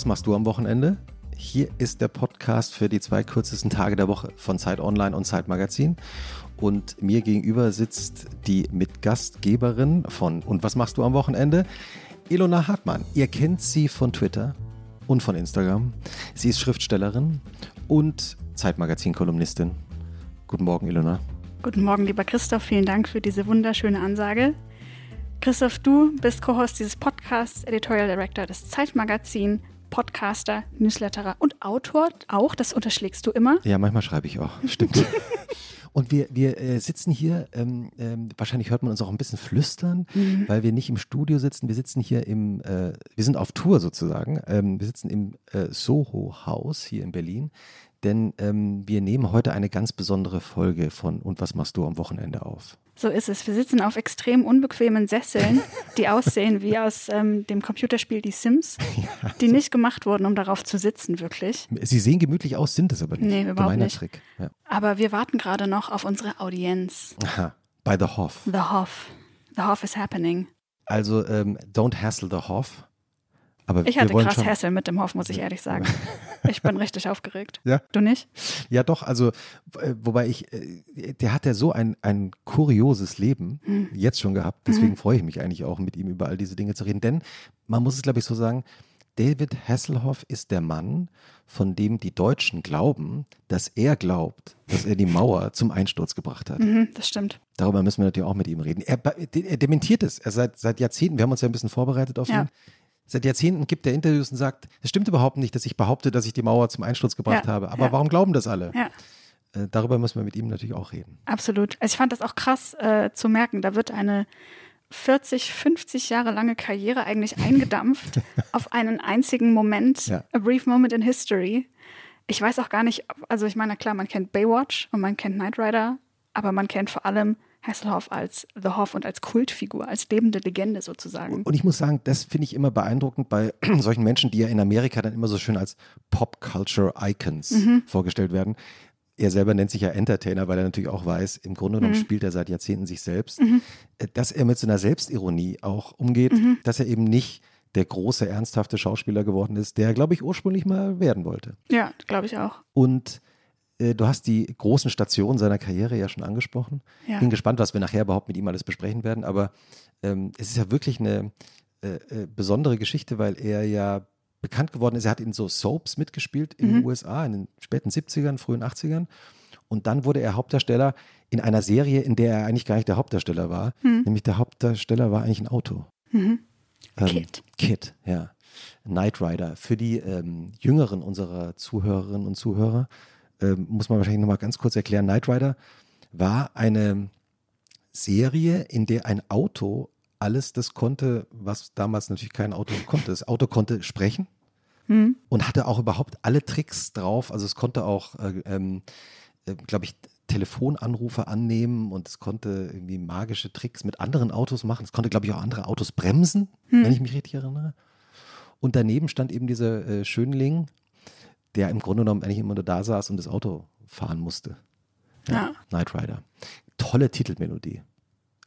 was machst du am Wochenende? Hier ist der Podcast für die zwei kürzesten Tage der Woche von Zeit Online und Zeit Magazin. Und mir gegenüber sitzt die Mitgastgeberin von Und was machst du am Wochenende? Ilona Hartmann. Ihr kennt sie von Twitter und von Instagram. Sie ist Schriftstellerin und Zeitmagazin-Kolumnistin. Guten Morgen, Ilona. Guten Morgen, lieber Christoph. Vielen Dank für diese wunderschöne Ansage. Christoph, du bist Co-Host dieses Podcasts, Editorial Director des Zeitmagazin, Podcaster, Newsletterer und Autor auch. Das unterschlägst du immer. Ja, manchmal schreibe ich auch. Stimmt. Und wir, wir äh, sitzen hier, ähm, ähm, wahrscheinlich hört man uns auch ein bisschen flüstern, mhm. weil wir nicht im Studio sitzen. Wir sitzen hier im, äh, wir sind auf Tour sozusagen. Ähm, wir sitzen im äh, Soho-Haus hier in Berlin. Denn ähm, wir nehmen heute eine ganz besondere Folge von Und was machst du am Wochenende auf? So ist es. Wir sitzen auf extrem unbequemen Sesseln, die aussehen wie aus ähm, dem Computerspiel Die Sims, ja, die nicht gemacht wurden, um darauf zu sitzen, wirklich. Sie sehen gemütlich aus, sind es aber nicht. Nee, überhaupt Gemeiner nicht. Trick. Ja. Aber wir warten gerade noch auf unsere Audienz. Aha, bei The Hoff. The Hoff. The Hoff is happening. Also, ähm, don't hassle The Hoff. Aber ich hatte krass. Hassel mit dem Hoff, muss ich ehrlich sagen. Ich bin richtig aufgeregt. Ja? Du nicht? Ja, doch. Also, äh, wobei ich, äh, der hat ja so ein, ein kurioses Leben hm. jetzt schon gehabt. Deswegen hm. freue ich mich eigentlich auch, mit ihm über all diese Dinge zu reden. Denn man muss es, glaube ich, so sagen, David Hasselhoff ist der Mann, von dem die Deutschen glauben, dass er glaubt, dass er die Mauer zum Einsturz gebracht hat. Mhm, das stimmt. Darüber müssen wir natürlich auch mit ihm reden. Er, er dementiert es. Er seit, seit Jahrzehnten, wir haben uns ja ein bisschen vorbereitet auf ja. ihn seit Jahrzehnten gibt er Interviews und sagt, es stimmt überhaupt nicht, dass ich behaupte, dass ich die Mauer zum Einsturz gebracht ja, habe. Aber ja. warum glauben das alle? Ja. Äh, darüber müssen wir mit ihm natürlich auch reden. Absolut. Also ich fand das auch krass äh, zu merken. Da wird eine 40, 50 Jahre lange Karriere eigentlich eingedampft auf einen einzigen Moment, ja. a brief moment in history. Ich weiß auch gar nicht, also ich meine, klar, man kennt Baywatch und man kennt Knight Rider, aber man kennt vor allem Hasselhoff als The Hoff und als Kultfigur, als lebende Legende sozusagen. Und ich muss sagen, das finde ich immer beeindruckend bei solchen Menschen, die ja in Amerika dann immer so schön als Pop-Culture-Icons mhm. vorgestellt werden. Er selber nennt sich ja Entertainer, weil er natürlich auch weiß, im Grunde genommen mhm. spielt er seit Jahrzehnten sich selbst. Mhm. Äh, dass er mit so einer Selbstironie auch umgeht, mhm. dass er eben nicht der große, ernsthafte Schauspieler geworden ist, der, glaube ich, ursprünglich mal werden wollte. Ja, glaube ich auch. Und äh, du hast die großen Stationen seiner Karriere ja schon angesprochen. Ja. Bin gespannt, was wir nachher überhaupt mit ihm alles besprechen werden. Aber ähm, es ist ja wirklich eine äh, äh, besondere Geschichte, weil er ja bekannt geworden ist. Er hat in so Soaps mitgespielt in mhm. den USA in den späten 70ern, frühen 80ern. Und dann wurde er Hauptdarsteller in einer Serie, in der er eigentlich gar nicht der Hauptdarsteller war. Mhm. Nämlich der Hauptdarsteller war eigentlich ein Auto. Mhm. Ähm, Kid. Kid, ja. Knight Rider. Für die ähm, Jüngeren unserer Zuhörerinnen und Zuhörer ähm, muss man wahrscheinlich nochmal ganz kurz erklären, Knight Rider war eine Serie, in der ein Auto alles das konnte, was damals natürlich kein Auto konnte. Das Auto konnte sprechen hm. und hatte auch überhaupt alle Tricks drauf. Also es konnte auch, äh, ähm, äh, glaube ich, Telefonanrufe annehmen und es konnte irgendwie magische Tricks mit anderen Autos machen. Es konnte, glaube ich, auch andere Autos bremsen, hm. wenn ich mich richtig erinnere. Und daneben stand eben dieser äh, Schönling, der im Grunde genommen eigentlich immer nur da saß und das Auto fahren musste. Ja. ja. Knight Rider. Tolle Titelmelodie.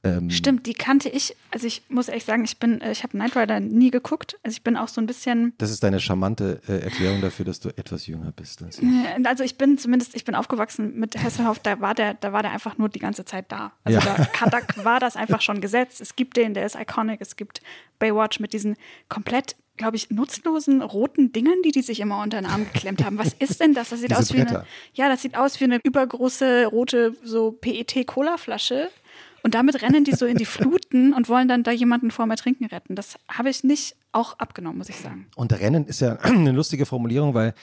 Ähm, Stimmt, die kannte ich. Also ich muss ehrlich sagen, ich bin, äh, ich habe Knight Rider nie geguckt. Also ich bin auch so ein bisschen. Das ist deine charmante äh, Erklärung dafür, dass du etwas jünger bist. Als ich. Also ich bin zumindest, ich bin aufgewachsen mit Hasselhoff. Da war der, da war der einfach nur die ganze Zeit da. Also ja. da, da war das einfach schon gesetzt. Es gibt den, der ist iconic. Es gibt Baywatch mit diesen komplett glaube ich, nutzlosen roten Dingern, die die sich immer unter den Arm geklemmt haben. Was ist denn das? Das sieht aus wie eine, ja, das sieht aus wie eine übergroße rote so PET-Cola-Flasche. Und damit rennen die so in die Fluten und wollen dann da jemanden vor mir trinken retten. Das habe ich nicht auch abgenommen, muss ich sagen. Und Rennen ist ja eine lustige Formulierung, weil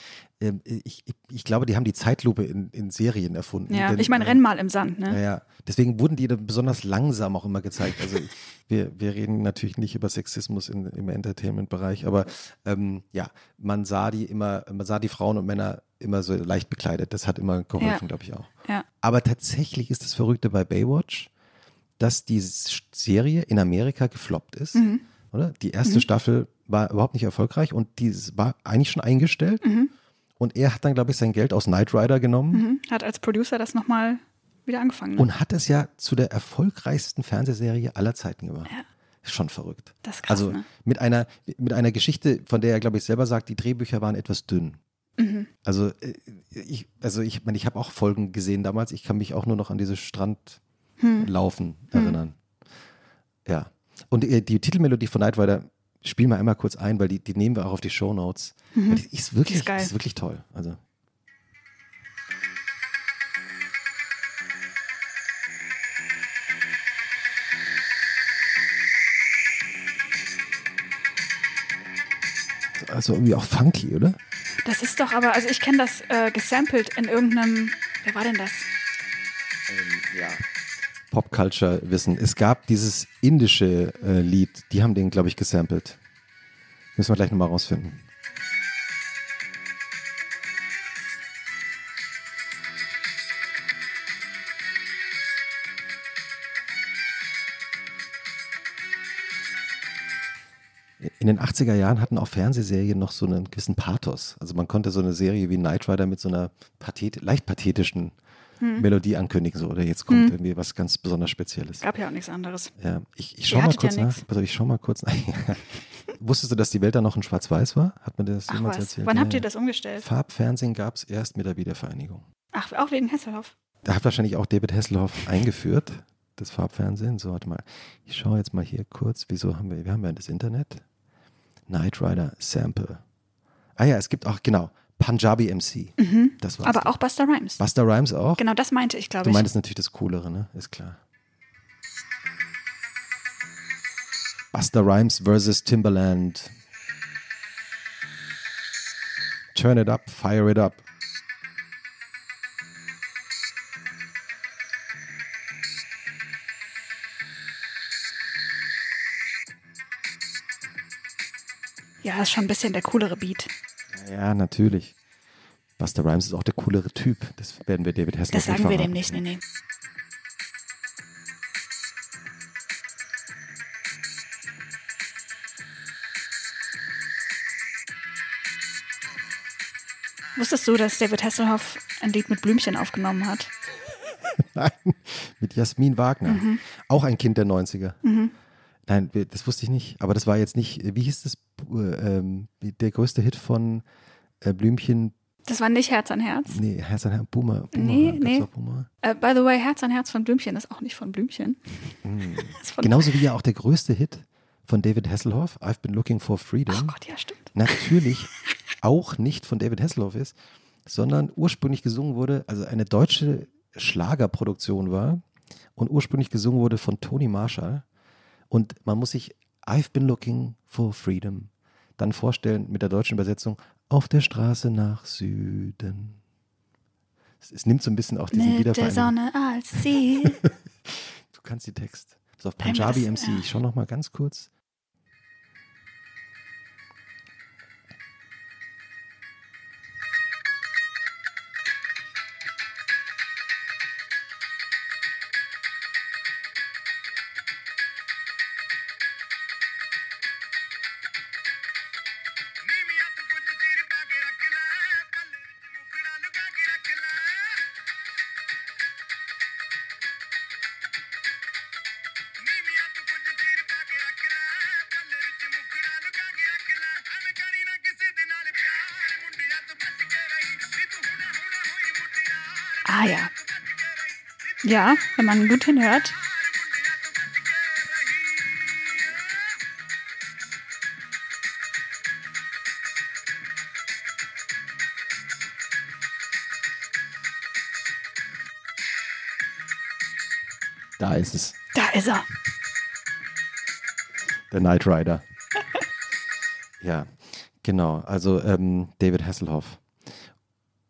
äh, ich, ich, glaube, die haben die Zeitlupe in, in Serien erfunden. Ja, denn, ich meine, äh, renn mal im Sand, ne? Ja, ja. Deswegen wurden die dann besonders langsam auch immer gezeigt. Also wir, wir reden natürlich nicht über Sexismus in, im Entertainment-Bereich, aber ähm, ja, man sah die immer, man sah die Frauen und Männer immer so leicht bekleidet. Das hat immer geholfen, ja. glaube ich auch. Ja. Aber tatsächlich ist das Verrückte bei Baywatch, dass die Serie in Amerika gefloppt ist. Mhm. Oder? Die erste mhm. Staffel war überhaupt nicht erfolgreich und die war eigentlich schon eingestellt. Mhm. Und er hat dann, glaube ich, sein Geld aus Knight Rider genommen. Mhm. Hat als Producer das nochmal wieder angefangen. Ne? Und hat es ja zu der erfolgreichsten Fernsehserie aller Zeiten gemacht. Ja. schon verrückt. Das ist krass, also ne? mit einer mit einer Geschichte, von der er glaube ich selber sagt, die Drehbücher waren etwas dünn. Mhm. Also äh, ich also ich meine, ich habe auch Folgen gesehen damals. Ich kann mich auch nur noch an dieses Strandlaufen Hm. erinnern. Ja. Und äh, die Titelmelodie von Knight Rider spielen wir einmal kurz ein, weil die, die nehmen wir auch auf die Show Notes. Die ist wirklich, Mhm. ist geil. ist wirklich toll. Also Also irgendwie auch funky, oder? Das ist doch aber, also ich kenne das äh, gesampelt in irgendeinem, wer war denn das? ja. Popculture-Wissen. Es gab dieses indische äh, Lied, die haben den, glaube ich, gesampelt. Müssen wir gleich nochmal rausfinden. In den 80er Jahren hatten auch Fernsehserien noch so einen gewissen Pathos. Also man konnte so eine Serie wie Knight Rider mit so einer pathet leicht pathetischen Melodie ankündigen. So, oder jetzt kommt irgendwie was ganz besonders Spezielles. Gab ja auch nichts anderes. Ja, ich, ich Ihr schau mal hattet ja kurz nach. Pass auf, ich schau mal kurz nach. Wusstest du, dass die Welt dann noch in Schwarz-Weiß war? Hat man das Ach jemals was, erzählt? wann Ja, habt ihr das umgestellt? Farbfernsehen gab es erst mit der Wiedervereinigung. Ach, auch wegen Hesselhoff. Da hat wahrscheinlich auch David Hasselhoff eingeführt, das Farbfernsehen. So, warte mal. Ich schaue jetzt mal hier kurz. Wieso haben wir, wir haben ja das Internet. Knight Rider Sample. Ah ja, es gibt auch, genau, Punjabi MC. Das war's. Mhm. Aber auch Buster Rhymes. Buster Rhymes auch? Genau, das meinte ich, glaube Du ich. meintest natürlich das Coolere, ne? Ist klar. Buster Rhymes versus Timberland. Turn it up, fire it up. Ja, ist schon ein bisschen der coolere Beat. Ja, natürlich. Buster Rhymes ist auch der coolere Typ. Das werden wir David Hasselhoff Das sagen wir dem verraten. nicht, nee, nee. Wusstest du, dass David Hasselhoff ein Lied mit Blümchen aufgenommen hat? Nein, mit Jasmin Wagner. Mhm. Auch ein Kind der 90er. Nein, wir- das wusste ich nicht. Aber das war jetzt nicht, wie hieß das, ähm, der größte Hit von äh, Blümchen? Das war nicht Herz an Herz. Nee, Herz an Herz, Boomer. Boomer Nee, nee. Äh, by the way, Herz an Herz von Blümchen ist auch nicht von Blümchen. Ist von, Genauso wie ja auch der größte Hit von David Hasselhoff, I've Been Looking for Freedom, Oh Gott, ja, stimmt. natürlich auch nicht von David Hasselhoff ist, sondern ursprünglich gesungen wurde, also eine deutsche Schlagerproduktion war und ursprünglich gesungen wurde von Tony Marshall. Und man muss sich I've Been Looking for Freedom dann vorstellen mit der deutschen Übersetzung auf der Straße nach Süden. Es, es nimmt so ein bisschen auch diesen Mit der. Sonne als Ziel. Du kannst die Text. Ist auf Punjabi MC. ja. Ich schau noch mal ganz kurz. Ah ja. Ja, wenn man gut hinhört. Da ist es. Da ist er. Der Knight Rider. ja, genau. Also ähm, David Hasselhoff.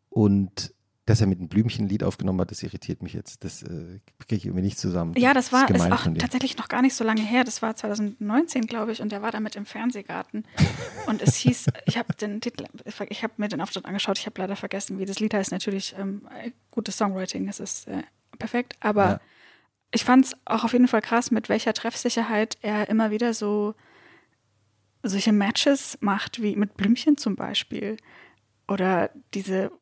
Und dass er mit einem Blümchen-Lied aufgenommen hat, das irritiert mich jetzt. Das äh, kriege ich irgendwie nicht zusammen. Ja, das war ist gemein auch tatsächlich noch gar nicht so lange her. Das war 2019, glaube ich, und der war damit im Fernsehgarten. Und es hieß, ich habe den Titel, ich habe mir den Auftritt angeschaut, ich habe leider vergessen, wie das Lied heißt. Natürlich ähm, gutes Songwriting, es ist äh, perfekt, aber Ja. ich fand es auch auf jeden Fall krass, mit welcher Treffsicherheit er immer wieder so solche Matches macht, wie mit Blümchen zum Beispiel. Oder diese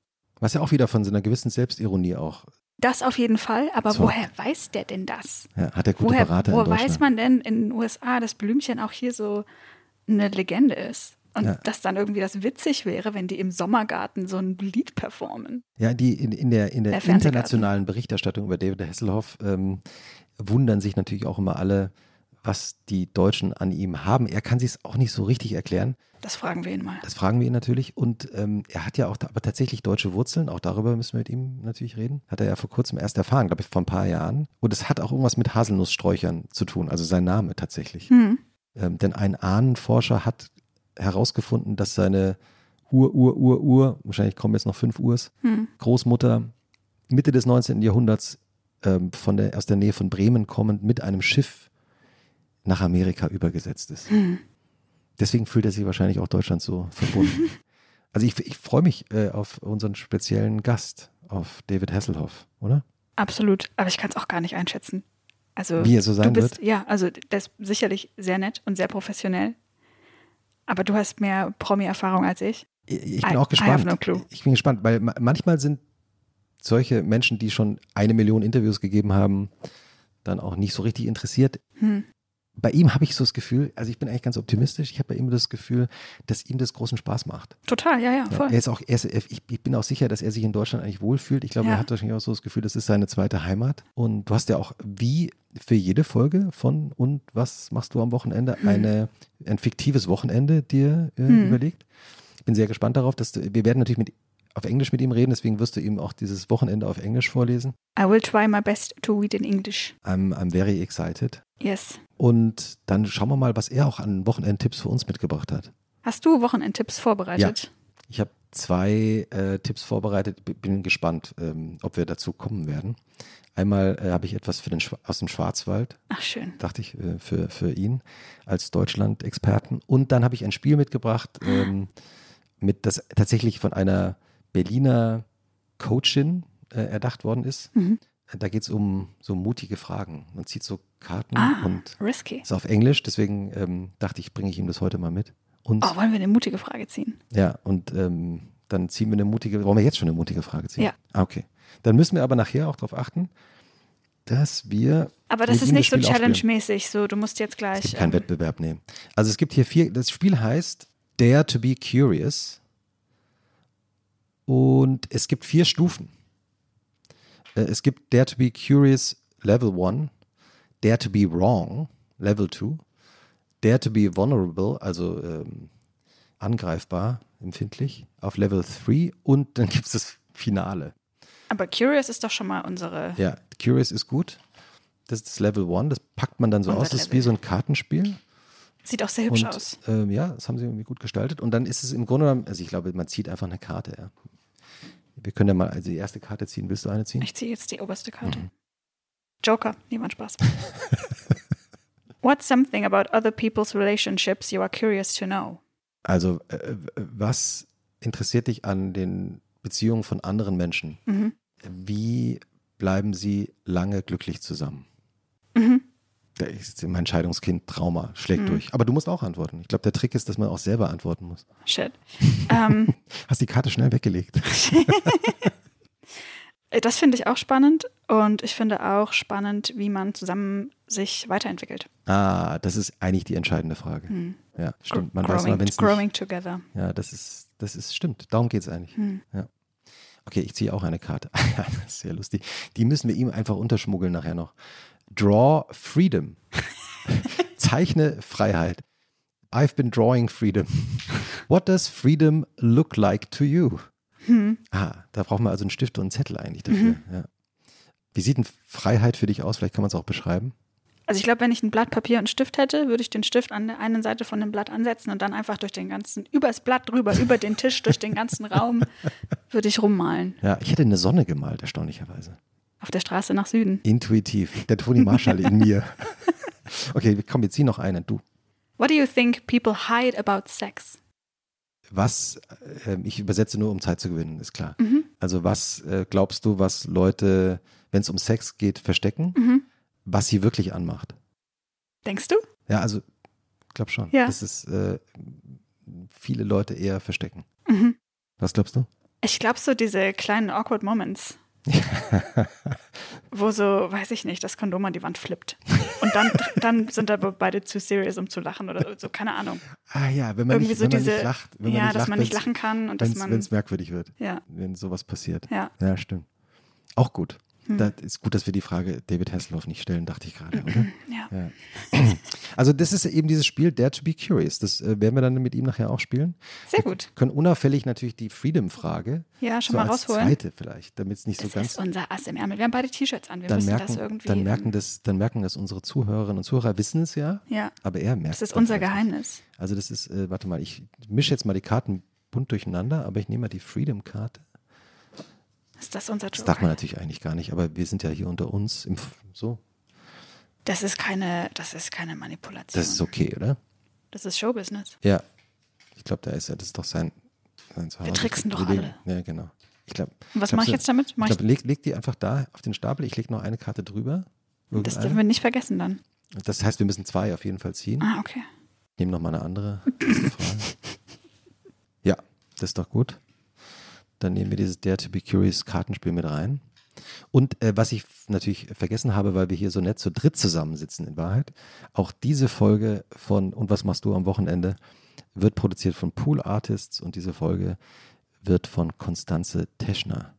Was ja auch wieder von so einer gewissen Selbstironie auch Das auf jeden Fall, aber So. woher weiß der denn das? Ja, hat er gute Woher, Berater woher weiß man denn in den USA, dass Blümchen auch hier so eine Legende ist? Und Ja. dass dann irgendwie das witzig wäre, wenn die im Sommergarten so ein Lied performen. Ja, die in, in der, in der Der internationalen Berichterstattung über David Hasselhoff ähm, wundern sich natürlich auch immer alle, was die Deutschen an ihm haben. Er kann sich es auch nicht so richtig erklären. Das fragen wir ihn mal. Das fragen wir ihn natürlich. Und ähm, er hat ja auch aber tatsächlich deutsche Wurzeln. Auch darüber müssen wir mit ihm natürlich reden. Hat er ja vor kurzem erst erfahren, glaube ich, vor ein paar Jahren. Und es hat auch irgendwas mit Haselnusssträuchern zu tun, also sein Name tatsächlich. Hm. Ähm, denn ein Ahnenforscher hat herausgefunden, dass seine Ur, Ur, Ur, Ur, wahrscheinlich kommen jetzt noch fünf Urs, Hm. Großmutter Mitte des 19. Jahrhunderts ähm, von der, aus der Nähe von Bremen kommend mit einem Schiff nach Amerika übergesetzt ist. Hm. Deswegen fühlt er sich wahrscheinlich auch Deutschland so verbunden. also ich, ich freue mich äh, auf unseren speziellen Gast, auf David Hasselhoff, oder? Absolut. Aber ich kann es auch gar nicht einschätzen. Also, Wie er so sein du bist, wird? Ja, also der ist sicherlich sehr nett und sehr professionell. Aber du hast mehr Promi-Erfahrung als ich. Ich, bin I- auch gespannt. no clue. Ich bin gespannt, weil ma manchmal sind solche Menschen, die schon eine Million Interviews gegeben haben, dann auch nicht so richtig interessiert. Hm. Bei ihm habe ich so das Gefühl, also ich bin eigentlich ganz optimistisch, ich habe bei ihm das Gefühl, dass ihm das großen Spaß macht. Total, ja, ja, Ja, voll. er ist auch, er ist, ich, ich bin auch sicher, dass er sich in Deutschland eigentlich wohlfühlt. Ich glaube, Ja. er hat wahrscheinlich auch so das Gefühl, das ist seine zweite Heimat. Und du hast ja auch wie für jede Folge von Und was machst du am Wochenende eine, ein fiktives Wochenende dir äh, Hm. überlegt. Ich bin sehr gespannt darauf, dass wir werden natürlich mit, auf Englisch mit ihm reden, deswegen wirst du ihm auch dieses Wochenende auf Englisch vorlesen. I will try my best to read in English. I'm, I'm very excited. Yes. Und dann schauen wir mal, was er auch an Wochenendtipps für uns mitgebracht hat. Hast du Wochenendtipps vorbereitet? Ich habe zwei äh, Tipps vorbereitet, bin gespannt, ähm, ob wir dazu kommen werden. Einmal äh, habe ich etwas für den Schwa- aus dem Schwarzwald, Ach, schön. dachte ich, äh, für, für ihn als Deutschland-Experten. Und dann habe ich ein Spiel mitgebracht, ähm, mit das tatsächlich von einer Berliner Coachin äh, erdacht worden ist. Mhm. Da geht es um so mutige Fragen. Man zieht so Karten Ah, und risky. ist auf Englisch, deswegen ähm, dachte ich, bringe ich ihm das heute mal mit. Und Oh, wollen wir eine mutige Frage ziehen? ja, und ähm, dann ziehen wir eine mutige, wollen wir jetzt schon eine mutige Frage ziehen? Ja. Ah, okay. Dann müssen wir aber nachher auch darauf achten, dass wir. Aber das ist nicht so Spiel aufspielen. challenge-mäßig, so du musst jetzt Es gleich. gibt keinen ähm, Wettbewerb, nee. Also es gibt hier vier, das Spiel heißt Dare to be Curious. Und es gibt vier Stufen. Äh, Es gibt Dare to be Curious Level 1, Dare to be Wrong Level 2, Dare to be Vulnerable, also ähm, angreifbar, empfindlich, auf Level 3 und dann gibt es das Finale. aber Curious ist doch schon mal unsere. Ja, Curious ist gut. Das ist das Level 1, das packt man dann so aus, das ist wie so ein Kartenspiel. Sieht auch sehr hübsch Und aus. ähm, ja, das haben sie irgendwie gut gestaltet. Und dann ist es im Grunde genommen, also ich glaube, man zieht einfach eine Karte. Ja. Wir können ja mal also die erste Karte ziehen. Willst du eine ziehen? Ich ziehe jetzt die oberste Karte. Mhm. Joker, niemand Spaß. What's something about other people's relationships you are curious to know? Also, äh, was interessiert dich an den Beziehungen von anderen Menschen? Mhm. Wie bleiben sie lange glücklich zusammen? Mhm. Mein Scheidungskind Trauma, schlägt Mhm. durch. Aber du musst auch antworten. Ich glaube, der Trick ist, dass man auch selber antworten muss. Shit. ähm, Hast die Karte schnell weggelegt. Das finde ich auch spannend und ich finde auch spannend, wie man zusammen sich weiterentwickelt. Ah, das ist eigentlich die entscheidende Frage. Hm. Ja, stimmt. Man growing, weiß mal, wenn es nicht growing together. Ja, das ist, das ist, stimmt. Darum geht es eigentlich. Hm. Ja. Okay, ich ziehe auch eine Karte. das ist sehr lustig. Die müssen wir ihm einfach unterschmuggeln nachher noch. Draw Freedom. Zeichne Freiheit. I've been drawing freedom. What does freedom look like to you? Hm. Ah, da brauchen wir also einen Stift und einen Zettel eigentlich dafür. Ja. Wie sieht denn Freiheit für dich aus? Vielleicht kann man es auch beschreiben. Also ich glaube, wenn ich ein Blatt Papier und einen Stift hätte, würde ich den Stift an der einen Seite von dem Blatt ansetzen und dann einfach durch den ganzen, übers Blatt drüber, über den Tisch, durch den ganzen Raum, würde ich rummalen. Ja, ich hätte eine Sonne gemalt, erstaunlicherweise. Auf der Straße nach Süden. Intuitiv. Der Toni Marshall in mir. Okay, komm, wir ziehen noch einen. Du. What do you think people hide about sex? Was, äh, ich übersetze nur, um Zeit zu gewinnen, ist klar. Mhm. Also was äh, glaubst du, was Leute, wenn es um Sex geht, verstecken, Mhm. was sie wirklich anmacht? Denkst du? Ja, also ich glaube schon. Ja. Das ist äh, viele Leute eher verstecken. Mhm. Was glaubst du? Ich glaube so diese kleinen awkward Moments, Wo so, weiß ich nicht, das Kondom an die Wand flippt. Und dann, dann sind aber beide zu serious, um zu lachen oder so, keine Ahnung. Ah ja, wenn man, Irgendwie nicht, so wenn man diese, nicht lacht. Wenn ja, man nicht dass lacht, man nicht lachen kann und dass Wenn man, es merkwürdig wird, ja, wenn sowas passiert. ja. Ja, stimmt. Auch gut. Hm. Da ist gut, dass wir die Frage David Hasselhoff nicht stellen, dachte ich gerade, oder? ja. Ja. Also das ist eben dieses Spiel Dare to be Curious. Das äh, werden wir dann mit ihm nachher auch spielen. Sehr gut. Können unauffällig natürlich die Freedom-Frage Ja, schon so mal rausholen. zweite vielleicht, damit es nicht so Das ganz ist unser Ass im Ärmel. Wir haben beide T-Shirts an. Wir dann müssen merken, das irgendwie. dann merken das, dann merken das unsere Zuhörerinnen und Zuhörer wissen es ja, Ja, aber er merkt das ist unser nicht. Geheimnis. Also das ist, äh, warte mal, ich mische jetzt mal die Karten bunt durcheinander, aber ich nehme mal die Freedom-Karte. Ist das unser Das Joker? darf man natürlich eigentlich gar nicht, aber wir sind ja hier unter uns im so. Das ist keine, das ist keine Manipulation. Das ist okay, oder? Das ist Showbusiness. Ja. Ich glaube, da ist er, das ist doch sein, sein Zuhause. tricksen doch alle. Ja, genau. Ich glaube. Und was mache ich jetzt damit? Mach Ich glaube, leg, leg die einfach da auf den Stapel. Ich lege noch eine Karte drüber. das dürfen wir nicht vergessen dann. Das heißt, wir müssen zwei auf jeden Fall ziehen. Ah, okay. Ich nehme noch mal eine andere Frage. Ja, das ist doch gut. Dann nehmen wir dieses Dare to be Curious Kartenspiel mit rein. Und äh, was ich natürlich vergessen habe, weil wir hier so nett zu dritt zusammensitzen in Wahrheit, auch diese Folge von Und was machst du am Wochenende wird produziert von Pool Artists und diese Folge wird von Konstanze Teschner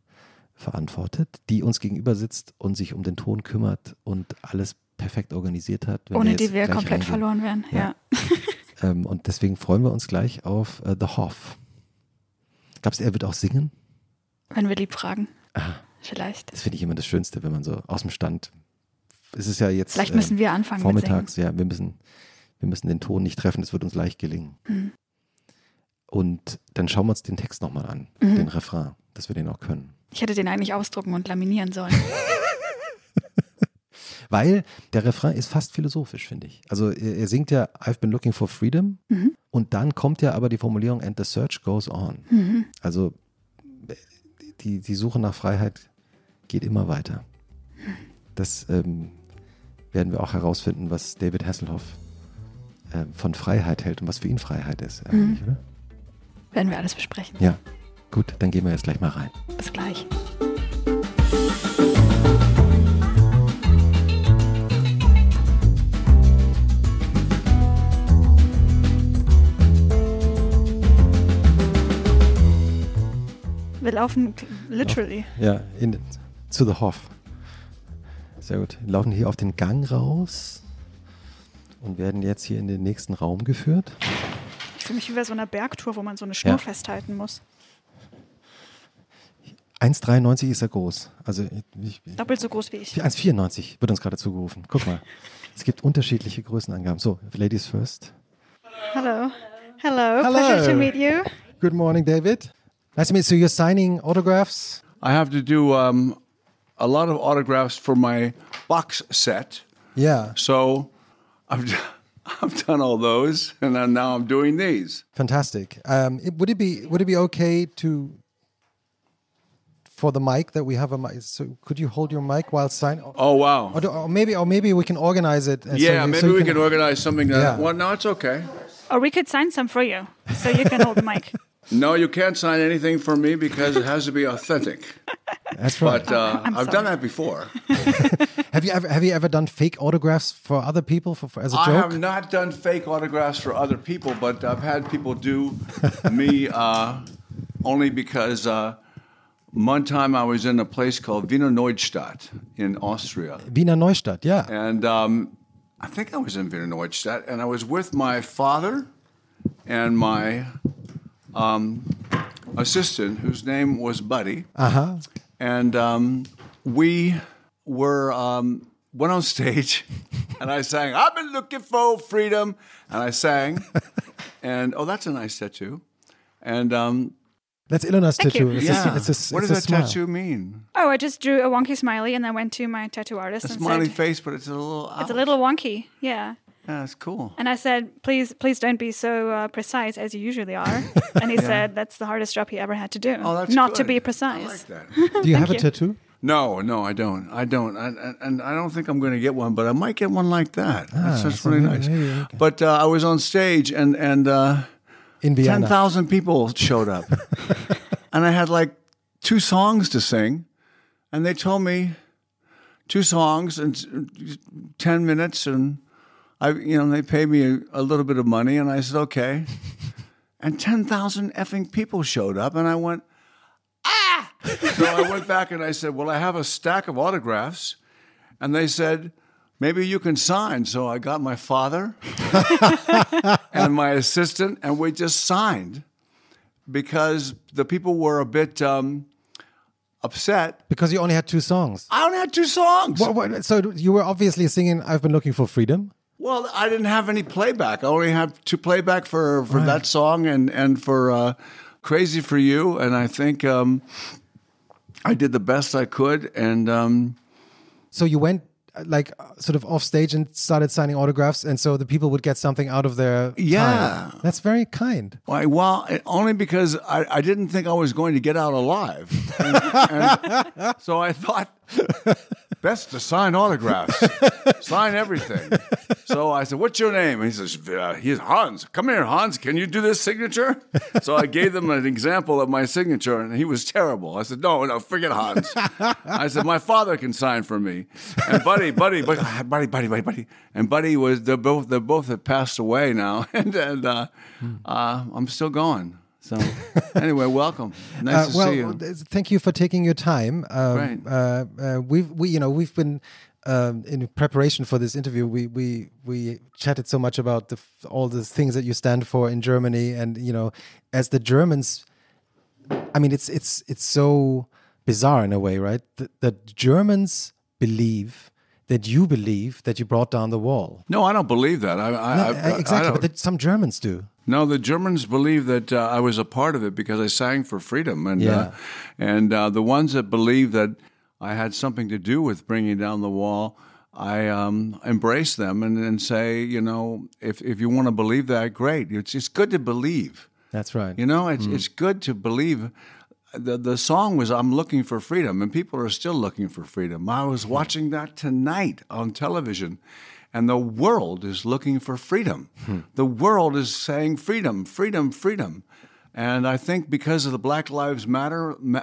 verantwortet, die uns gegenüber sitzt und sich um den Ton kümmert und alles perfekt organisiert hat. Ohne jetzt die wir komplett reingehen. verloren wären. Ja. Ja. Ähm, und deswegen freuen wir uns gleich auf äh, The Hoff. Glaubst du, er wird auch singen? Wenn wir lieb fragen. Ah, Vielleicht. das finde ich immer das Schönste, wenn man so aus dem Stand. Es ist ja jetzt Vielleicht äh, müssen wir anfangen vormittags, ja, wir müssen, wir müssen den Ton nicht treffen, es wird uns leicht gelingen. Mhm. Und dann schauen wir uns den Text nochmal an, Mhm. den Refrain, dass wir den auch können. Ich hätte den eigentlich ausdrucken und laminieren sollen. Weil der Refrain ist fast philosophisch, finde ich. Also er, er singt ja I've been looking for freedom Mhm. und dann kommt ja aber die Formulierung and the search goes on. Mhm. Also die, die Suche nach Freiheit geht immer weiter. Das ähm, werden wir auch herausfinden, was David Hasselhoff äh, von Freiheit hält und was für ihn Freiheit ist, eigentlich, oder? Werden wir alles besprechen. Ja, gut, dann gehen wir jetzt gleich mal rein. Bis gleich. Wir laufen literally. Ja, in, zu The Hoff. Sehr gut. Wir laufen hier auf den Gang raus und werden jetzt hier in den nächsten Raum geführt. Ich fühle mich wie bei so einer Bergtour, wo man so eine Schnur Ja. festhalten muss. 1,93 ist er groß. Also ich, Doppelt so groß wie ich. 1,94 wird uns gerade zugerufen. Guck mal. Es gibt unterschiedliche Größenangaben. So, Ladies first. Hello. Hello. Hello. Pleasure to meet you. Good morning, David. Nice to meet you. So you're signing autographs? I have to do um, a lot of autographs for my box set. Yeah, So I've, I've done all those, and now I'm doing these. fantastic. Um, it- would it be would it be okay to for the mic that we have a mic? So could you hold your mic while signing? Oh, wow. Or, do- or maybe or maybe we can organize it. uh, so yeah, you- maybe so we can organize something. That, Yeah. Well, no, it's okay. Or we could sign some for you, so you can hold the mic. No, you can't sign anything for me because it has to be authentic. That's right. But uh, I'm I've sorry. done that before. have you ever have you ever done fake autographs for other people for, for as a I joke? I have not done fake autographs for other people, but I've had people do me uh, only because uh, one time I was in a place called Wiener Neustadt in Austria. Wiener Neustadt, yeah. And um, I think I was in Wiener Neustadt, and I was with my father and my um, assistant, whose name was Buddy. Uh huh. And um, we were um, went on stage, and I sang, "I've been looking for freedom," and I sang, and oh, that's a nice tattoo. And um, That's Ilona's Thank tattoo. you. It's yeah, a, it's a, what does a that smile. tattoo mean? Oh, I just drew a wonky smiley and then went to my tattoo artist A and smiley said, face, but it's a little. "It's a little wonky." Yeah. Yeah, it's cool. And I said, "Please, please don't be so uh, precise as you usually are." And he said, "That's the hardest job he ever had to do, Oh, that's not to good. be I precise." like that. Do you have a you. tattoo? No, no, I don't. I don't. I, and, and I don't think I'm going to get one, but I might get one like that. that's that's really maybe- nice. maybe, okay. But uh, I was on stage, and and uh, In Vienna. thousand people showed up, and I had like two songs to sing, and they told me two songs and ten minutes, and I, you know, they paid me a, a little bit of money, and I said okay, and ten thousand effing people showed up, and I went ah. so I went back and I said, well, I have a stack of autographs, and they said. Maybe you can sign. So I got my father and my assistant, and we just signed because the people were a bit um, upset. Because you only had two songs. I only had two songs. What, what, so you were obviously singing "I've Been Looking for Freedom." Well, I didn't have any playback. I only had two playback for, for that song and and for uh, "Crazy for You," and I think um, I did the best I could. And um, So you went like uh, sort of off stage and started signing autographs, and so the people would get something out of their Yeah. time. That's very kind. Why, well, only because I, I didn't think I was going to get out alive. And, and so I thought, best to sign autographs, sign everything. So I said, What's your name? And he says, uh, He's Hans. Come here, Hans. Can you do this signature? So I gave them an example of my signature, and he was terrible. I said, No, no, forget Hans. I said, My father can sign for me. And Buddy, Buddy, Buddy, Buddy, Buddy, Buddy, Buddy. And Buddy was, they're both, they both have passed away now. And, and uh, uh, I'm still going. So anyway, welcome. Nice Uh, to well, see you. th- thank you for taking your time. Um, Right. uh, uh, we've we you know we've been um, in preparation for this interview. We we we chatted so much about the, all the things that you stand for in Germany, and you know, as the Germans, I mean, it's it's it's so bizarre in a way, right? The, the Germans believe that you believe that you brought down the wall. No, I don't believe that. I, I, No, I, uh, I exactly, but that some Germans do. No, the Germans believe that uh, I was a part of it because I sang for freedom, and Yeah. uh, and uh, the ones that believe that I had something to do with bringing down the wall, I um, embrace them and, and say, you know, if if you want to believe that, great. It's it's good to believe. That's right. You know, it's it's good to believe. The the song was "I'm looking for freedom," and people are still looking for freedom. I was watching that tonight on television, and the world is looking for freedom. Hmm. The world is saying freedom, freedom, freedom. And I think because of the Black Lives Matter uh,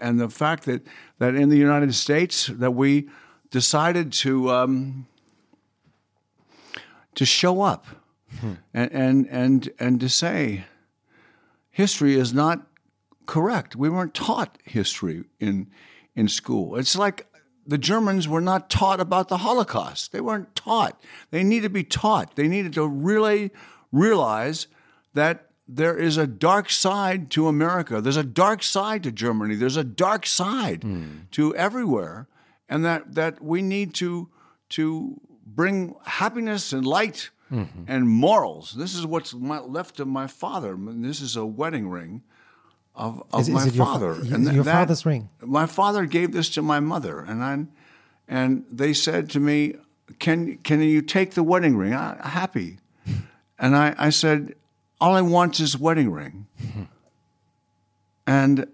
and the fact that, that in the United States that we decided to um, to show up hmm. and, and and and to say history is not correct. We weren't taught history in in school. It's like the Germans were not taught about the Holocaust. They weren't taught. They need to be taught. They needed to really realize that there is a dark side to America. There's a dark side to Germany. There's a dark side hmm. to everywhere, and that that we need to to bring happiness and light mm-hmm. and morals. This is what's left of my father. This is a wedding ring of, of Is- is my it your father. is and it your father's ring? My father gave this to my mother, and I, and they said to me, "Can can you take the wedding ring?" I, happy, and I, I said, "All I want is wedding ring." And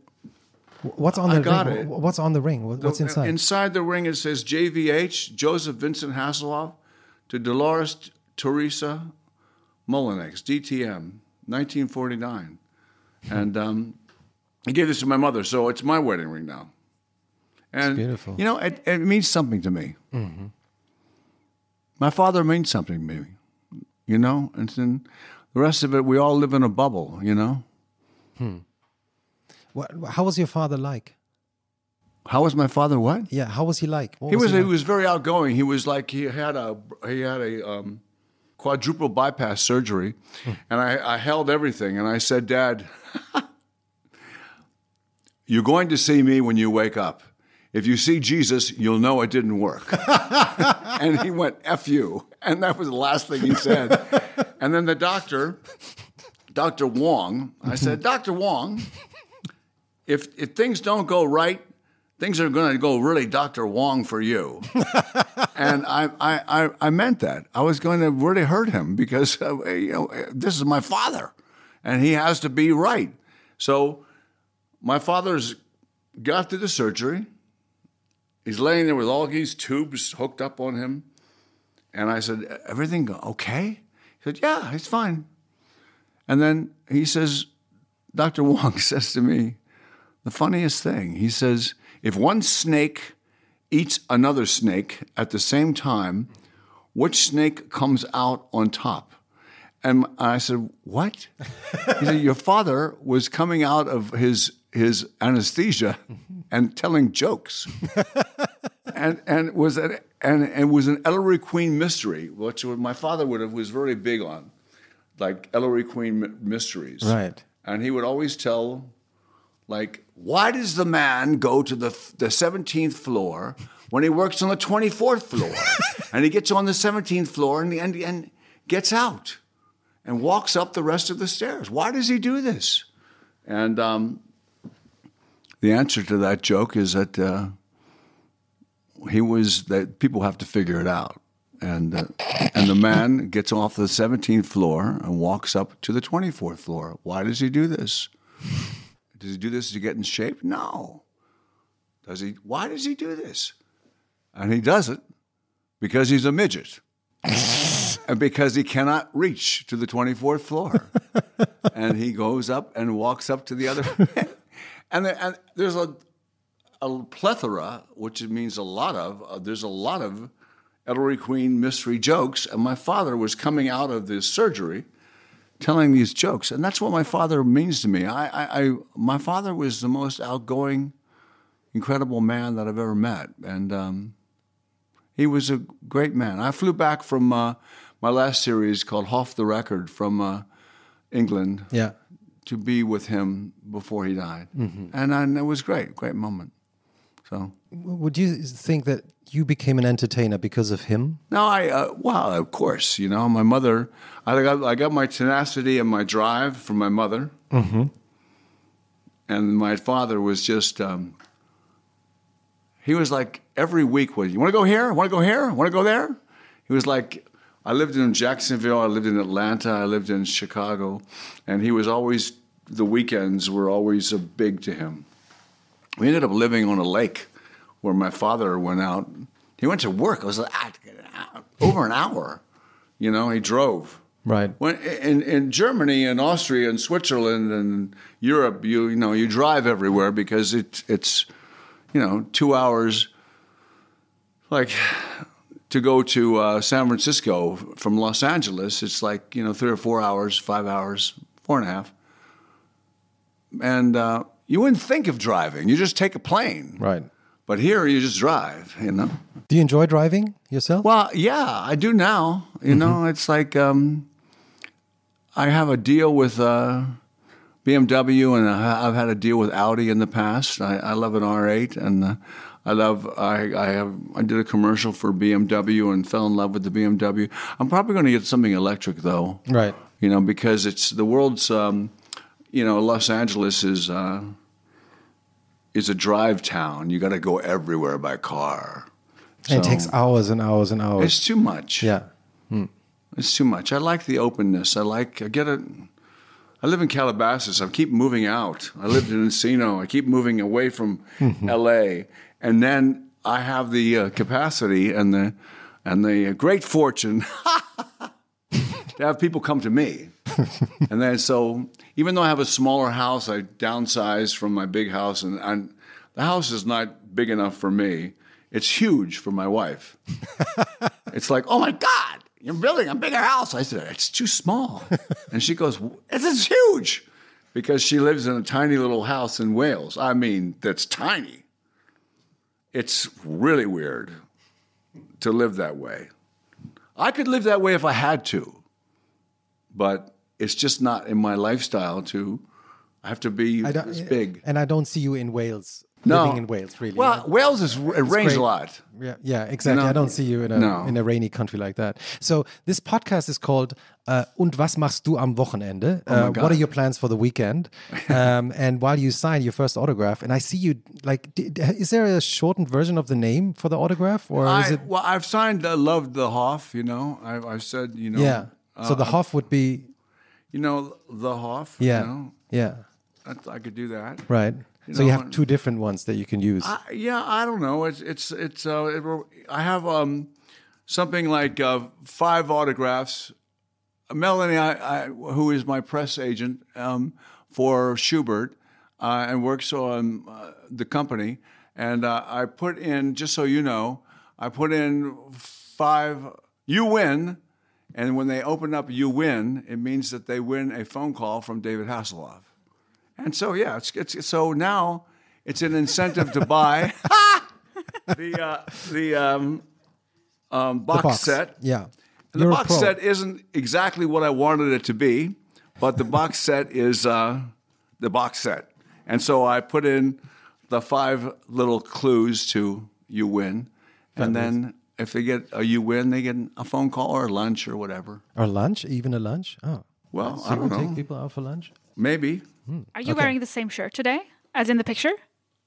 What's on I the got ring? it. What's on the ring? What- What's inside? Inside the ring, it says JVH, Joseph Vincent Hasselhoff, to Dolores Teresa Mullinix, DTM, 1949. And um, he gave this to my mother, so it's my wedding ring now. And, beautiful. You know, it, it means something to me. Mm-hmm. My father means something to me, you know? And then the rest of it, we all live in a bubble, you know? Hmm. What, how was your father like? How was my father what? Yeah, how was he like? What He was he like? was very outgoing. He was like he had a he had a um, quadruple bypass surgery, hmm. and I, I held everything and I said, Dad, you're going to see me when you wake up. If you see Jesus, you'll know it didn't work. and he went, F you. And that was the last thing he said. and then the doctor, Dr. Wong, I said, Dr. Wong, if, if things don't go right, things are going to go really Dr. Wong for you. and I, I, I, I meant that. I was going to really hurt him because uh, you know, this is my father and he has to be right. So my father's got through the surgery. He's laying there with all these tubes hooked up on him. And I said, Everything okay? He said, Yeah, it's fine. And then he says, Dr. Wong says to me, the funniest thing, he says, if one snake eats another snake at the same time, which snake comes out on top? And I said, What? He said, Your father was coming out of his his anesthesia and telling jokes. and and was an and, and was an Ellery Queen mystery, which my father would have was very big on, like Ellery Queen mysteries. Right. And he would always tell, like, why does the man go to the the seventeenth floor when he works on the twenty fourth floor, and he gets on the seventeenth floor and and and gets out, and walks up the rest of the stairs? Why does he do this? And um, the answer to that joke is that. Uh, he was that people have to figure it out. And uh, and the man gets off the 17th floor and walks up to the 24th floor. Why does he do this? Does he do this to get in shape? No. Does he? Why does he do this? And he does it because he's a midget. and because he cannot reach to the 24th floor. and he goes up and walks up to the other. and, there, and there's a, a plethora, which means a lot of. Uh, there's a lot of Ellery Queen mystery jokes, and my father was coming out of this surgery, telling these jokes, and that's what my father means to me. I, I, I my father was the most outgoing, incredible man that I've ever met, and um, he was a great man. I flew back from uh, my last series called Hoff the Record from uh, England Yeah. To be with him before he died, and, I, and it was great, great moment. So. Would you think that you became an entertainer because of him? No, I uh, well, of course, you know, my mother. I got I got my tenacity and my drive from my mother, mm-hmm. and my father was just. Um, he was like every week was you want to go here, want to go here, want to go there. He was like, I lived in Jacksonville, I lived in Atlanta, I lived in Chicago, and he was always the weekends were always uh, big to him. We ended up living on a lake where my father went out. He went to work. It was like, ah, over an hour. You know, he drove. Right. When in, in Germany and Austria and Switzerland and Europe, you you know you drive everywhere because it it's you know two hours. Like to go to uh, San Francisco from Los Angeles, it's like you know three or four hours, five hours, four and a half, and uh, you wouldn't think of driving. You just take a plane. Right. But here you just drive. You know. Do you enjoy driving yourself? Well, yeah, I do now. You know, it's like um, I have a deal with uh, BMW, and I've had a deal with Audi in the past. I, I love an R8, and uh, I love. I, I have. I did a commercial for BMW and fell in love with the BMW. I'm probably going to get something electric though. Right. You know, because it's the world's. Um, you know, Los Angeles is. Uh, is a drive town. You got to go everywhere by car. and it takes hours and hours and hours. It's too much. yeah. It's too much. I like the openness. I like. I get it. I live in Calabasas. I keep moving out. I lived in Encino. I keep moving away from L.A. And then I have the uh, capacity and the and the great fortune to have people come to me. and then so even though I have a smaller house, I downsize from my big house, and, and the house is not big enough for me. It's huge for my wife. It's like, oh my God, you're building a bigger house. I said, it's too small. And she goes, this is huge. Because she lives in a tiny little house in Wales. I mean, that's tiny. It's really weird to live that way. I could live that way if I had to, but it's just not in my lifestyle to. I have to be this big. And I don't see you in Wales. No. Living in Wales, really. Well, Wales is it rains a lot. Yeah, yeah, exactly. know? I don't see you in a No. in a rainy country like that. So this podcast is called uh, "Und was machst du am Wochenende?" Oh uh, God. what are your plans for the weekend? um, and while you sign your first autograph, and I see you like, is there a shortened version of the name for the autograph, or is it? well, I've signed uh, "Love the Hoff." You know, I've, I've said, you know, Yeah. uh, so the Hoff would be, you know, the Hoff. yeah, you know, yeah, I, I could do that. right. You so you have two different ones that you can use. I, yeah, I don't know. It's it's it's. Uh, it, I have um, something like uh, five autographs. Melanie, I, I, who is my press agent um, for Schubert uh, and works on uh, the company, and uh, I put in just so you know, I put in five. You win, and when they open up "You win," it means that they win a phone call from David Hasselhoff. And so yeah, it's, it's so now it's an incentive to buy the uh, the um, um, box, The box. set. Yeah. And the You're box set isn't exactly what I wanted it to be, but the box set is uh, the box set. And so I put in the five little clues to you win. And then if they get a you win, they get a phone call or lunch or whatever. Or lunch, even a lunch. Oh. Well, So I don't take know. people out for lunch? Maybe. Are you wearing the same shirt today as in the picture?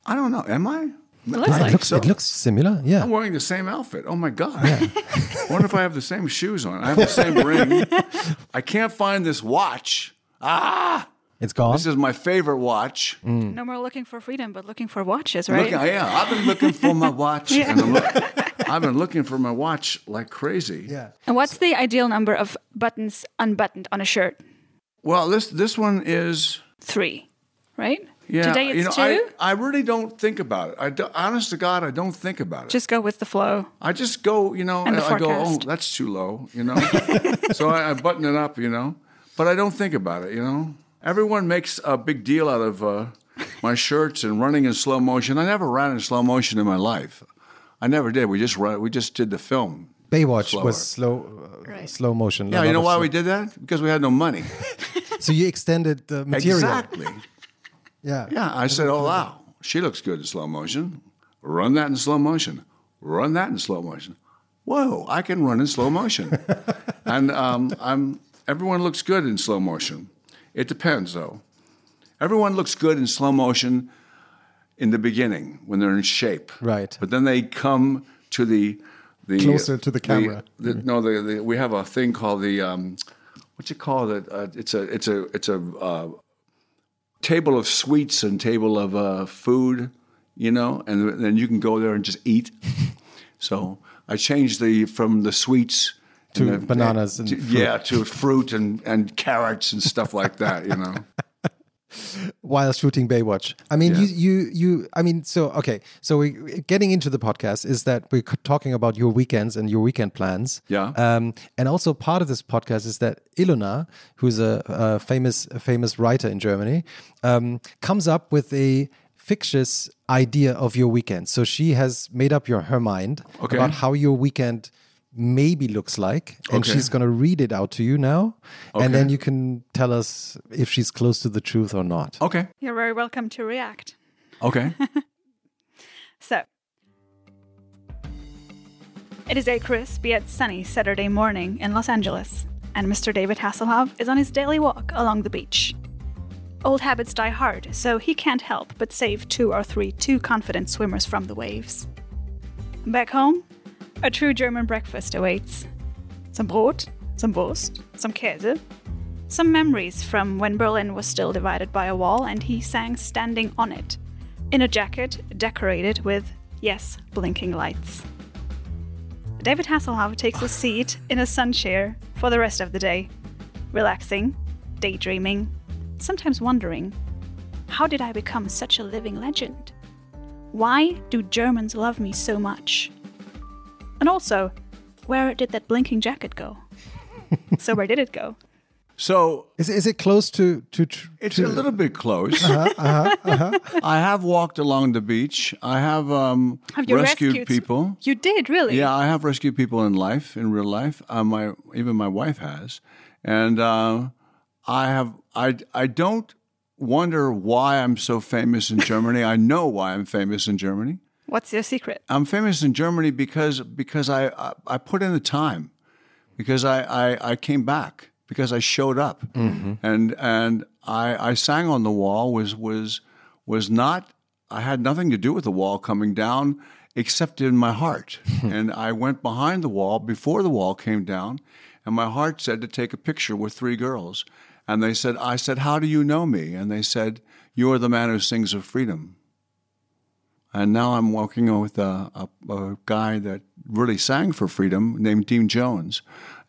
I don't know. Am I? It looks it like. looks so. it looks similar. Yeah. I'm wearing the same outfit. Oh my God. I wonder if I have the same shoes on. I have the same ring. I can't find this watch. Ah! It's gone. This is my favorite watch. No more looking for freedom, but looking for watches, right? Looking, yeah, I've been looking for my watch, and I'm look, I've been looking for my watch like crazy. yeah. And what's the ideal number of buttons unbuttoned on a shirt? Well, this this one is Three, right? yeah. Today it's you know, two. I, I really don't think about it. I do, honest to God, I don't think about it. Just go with the flow. I just go, you know, And the I go, oh, that's too low, you know. so I, I button it up, you know, but I don't think about it, you know. Everyone makes a big deal out of uh, my shirts and running in slow motion. I never ran in slow motion in my life. I never did. We just run, we just did the film. Baywatch Slower. was slow uh, Right. slow motion. Yeah, you know why we did that? Because we had no money. So you extended the material. Exactly. Yeah. Yeah, I said, oh wow, she looks good in slow motion. Run that in slow motion. Run that in slow motion. Whoa, I can run in slow motion. and um, I'm everyone looks good in slow motion. It depends though. Everyone looks good in slow motion in the beginning when they're in shape. Right. But then they come to the the Closer to the camera. the- no, the, the, we have a thing called the um, what you call it? Uh, it's a it's a it's a uh, table of sweets and table of uh, food, you know, and then you can go there and just eat. so I changed the from the sweets To the- bananas and to- fruit. yeah to fruit and and carrots and stuff like that, you know. while shooting Baywatch. I mean, Yeah. you, you, you. I mean, so okay. So we getting into the podcast is that we're talking about your weekends and your weekend plans. Yeah. Um, and also part of this podcast is that Ilona, who's a, a famous, a famous writer in Germany, um, comes up with a fictitious idea of your weekend. So she has made up your her mind Okay. about how your weekend maybe looks like and Okay. she's going to read it out to you now Okay. and then you can tell us if she's close to the truth or not Okay. You're very welcome to react. Okay. So, it is a crisp yet sunny Saturday morning in Los Angeles, and Mr. David Hasselhoff is on his daily walk along the beach. Old habits die hard, so he can't help but save two or three too confident swimmers from the waves. Back home, a true German breakfast awaits. Some Brot, some Wurst, some Käse, some memories from when Berlin was still divided by a wall and he sang standing on it, in a jacket decorated with, yes, blinking lights. David Hasselhoff takes a seat in a sun chair for the rest of the day, relaxing, daydreaming, sometimes wondering how did I become such a living legend? Why do Germans love me so much? And also, where did that blinking jacket go? so, where did it go? So is, is it close to to, tr- It's to a little bit close. Uh-huh, I have walked along the beach. I have, um, Have you rescued, rescued people. You did, really? Yeah, I have rescued people in life, in real life. Uh, my even my wife has, and uh, I have. I I don't wonder why I'm so famous in Germany. I know why I'm famous in Germany. What's your secret? I'm famous in Germany because because I I, I put in the time, because I, I I came back, because I showed up, mm-hmm. and and I I sang on the wall was was was not I had nothing to do with the wall coming down except in my heart, and I went behind the wall before the wall came down, and my heart said to take a picture with three girls, and they said I said how do you know me, and they said you are the man who sings of freedom. And now I'm working with a, a, a guy that really sang for freedom named Dean Jones.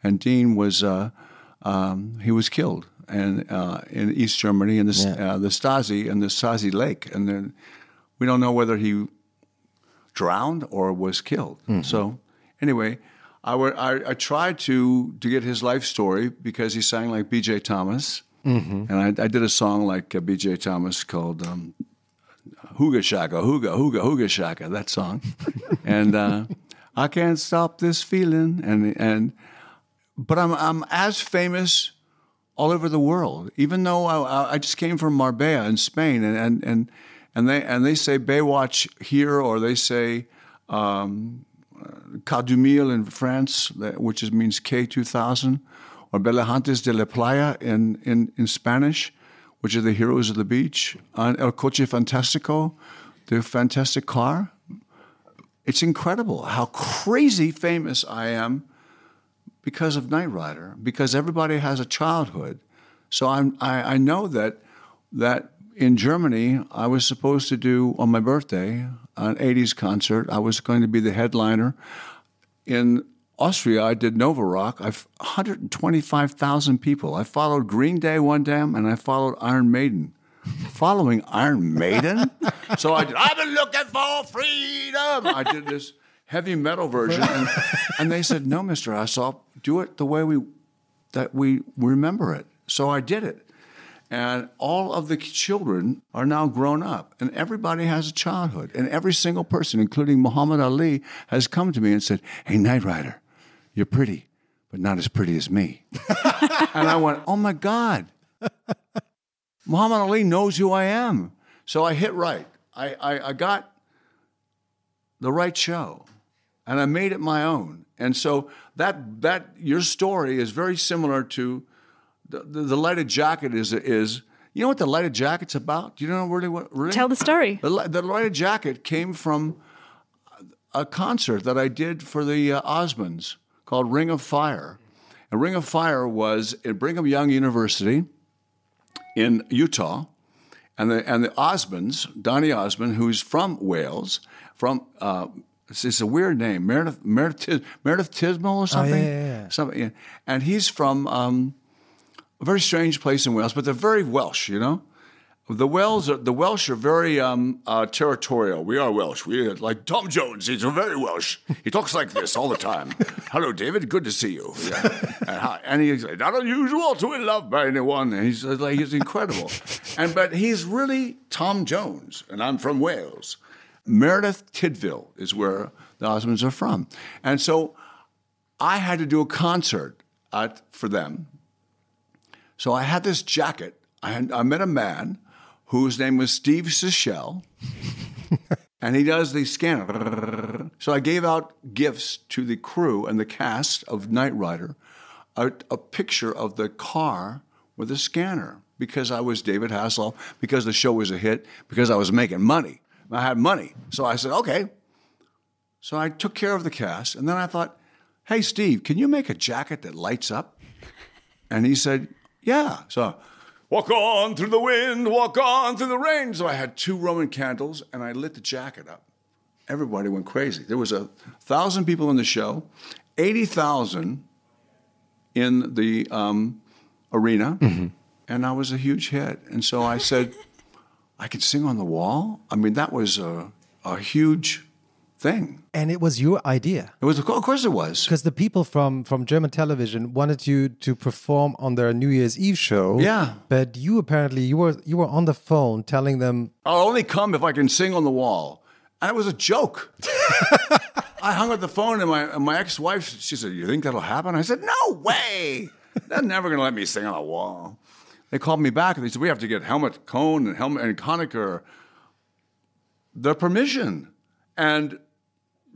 And Dean was, uh, um, he was killed and, uh, in East Germany in the, Yeah. uh, the Stasi, in the Stasi Lake. And then we don't know whether he drowned or was killed. So anyway, I, would, I, I tried to to get his life story because he sang like B.J. Thomas, and I, I did a song like uh, B.J. Thomas called um, "Hooga Shaka, Hooga Hooga Hooga Shaka." That song, and uh, I can't stop this feeling, and and but I'm I'm as famous all over the world. Even though I, I- just came from Marbella in Spain, and and and, and they and they say Baywatch here, or they say um, Cas du Mille in France, which is, means K two thousand, or Belejantes de la Playa in, in in Spanish, which are the heroes of the beach, and El Coche Fantastico, the fantastic car. It's incredible how crazy famous I am because of Knight Rider, because everybody has a childhood. So I'm, I, I know that that in Germany, I was supposed to do on my birthday an 80s concert. I was going to be the headliner. In Austria, I did Nova Rock. I've 125,000 people. I followed Green Day one time, and I followed Iron Maiden. Following Iron Maiden, so I did. I've been looking for freedom. I did this heavy metal version, and, and they said, "No, Mister Asop, do it the way we that we remember it." So I did it, and all of the children are now grown up, and everybody has a childhood, and every single person, including Muhammad Ali, has come to me and said, "Hey, Knight Rider, you're pretty, but not as pretty as me." and I went, "Oh my God." Muhammad Ali knows who I am. So I hit right. I, I, I got the right show and I made it my own. And so that, that your story is very similar to the, the, the lighted jacket is, is, you know what the lighted jacket's about? Do you know really what, really? Tell the story. The, the lighted jacket came from a concert that I did for the uh, Osmonds called Ring of Fire. And Ring of Fire was at Brigham Young University in Utah. And the, and the Osmonds, Donny Osmond, who's from Wales, from, uh, it's, it's a weird name, Meredith, Meredith, Meredith Tismel or something? yeah, yeah. Something, yeah. And he's from um, a very strange place in Wales, but they're very Welsh, you know? The Welsh, are, the Welsh are very um, uh, territorial. We are Welsh. We are like Tom Jones. He's very Welsh. He talks like this all the time. Hello, David. Good to see you. Yeah. And, hi- and he's like, not unusual to be loved by anyone. And he's like, he's incredible. And but he's really Tom Jones, and I'm from Wales. Meredith Tidville is where the Osmonds are from, and so I had to do a concert at, for them so I had this jacket. I, had, I met a man whose name was Steve Sichel, and he does the scanner. So I gave out gifts to the crew and the cast of Knight Rider, a, a picture of the car with a scanner because I was David Hasselhoff, because the show was a hit, because I was making money. I had money. So I said, okay. So I took care of the cast, and then I thought, hey, Steve, can you make a jacket that lights up? And he said, Yeah. So, walk on through the wind, walk on through the rain. So I had two Roman candles and I lit the jacket up. Everybody went crazy. There was a thousand people in the show, 80,000 in the um, arena, and I was a huge hit. And so I said, I could sing on the wall. I mean, that was a, a huge thing. And it was your idea. It was, of course, it was. Because the people from, from German television wanted you to perform on their New Year's Eve show. Yeah. But you apparently you were you were on the phone telling them I'll only come if I can sing on the wall. And it was a joke. I hung up the phone and my, and my ex wife, she said, You think that'll happen? I said, No way. They're never going to let me sing on a wall. They called me back and they said, We have to get Helmut Kohl and Helmut and Conacher their permission. And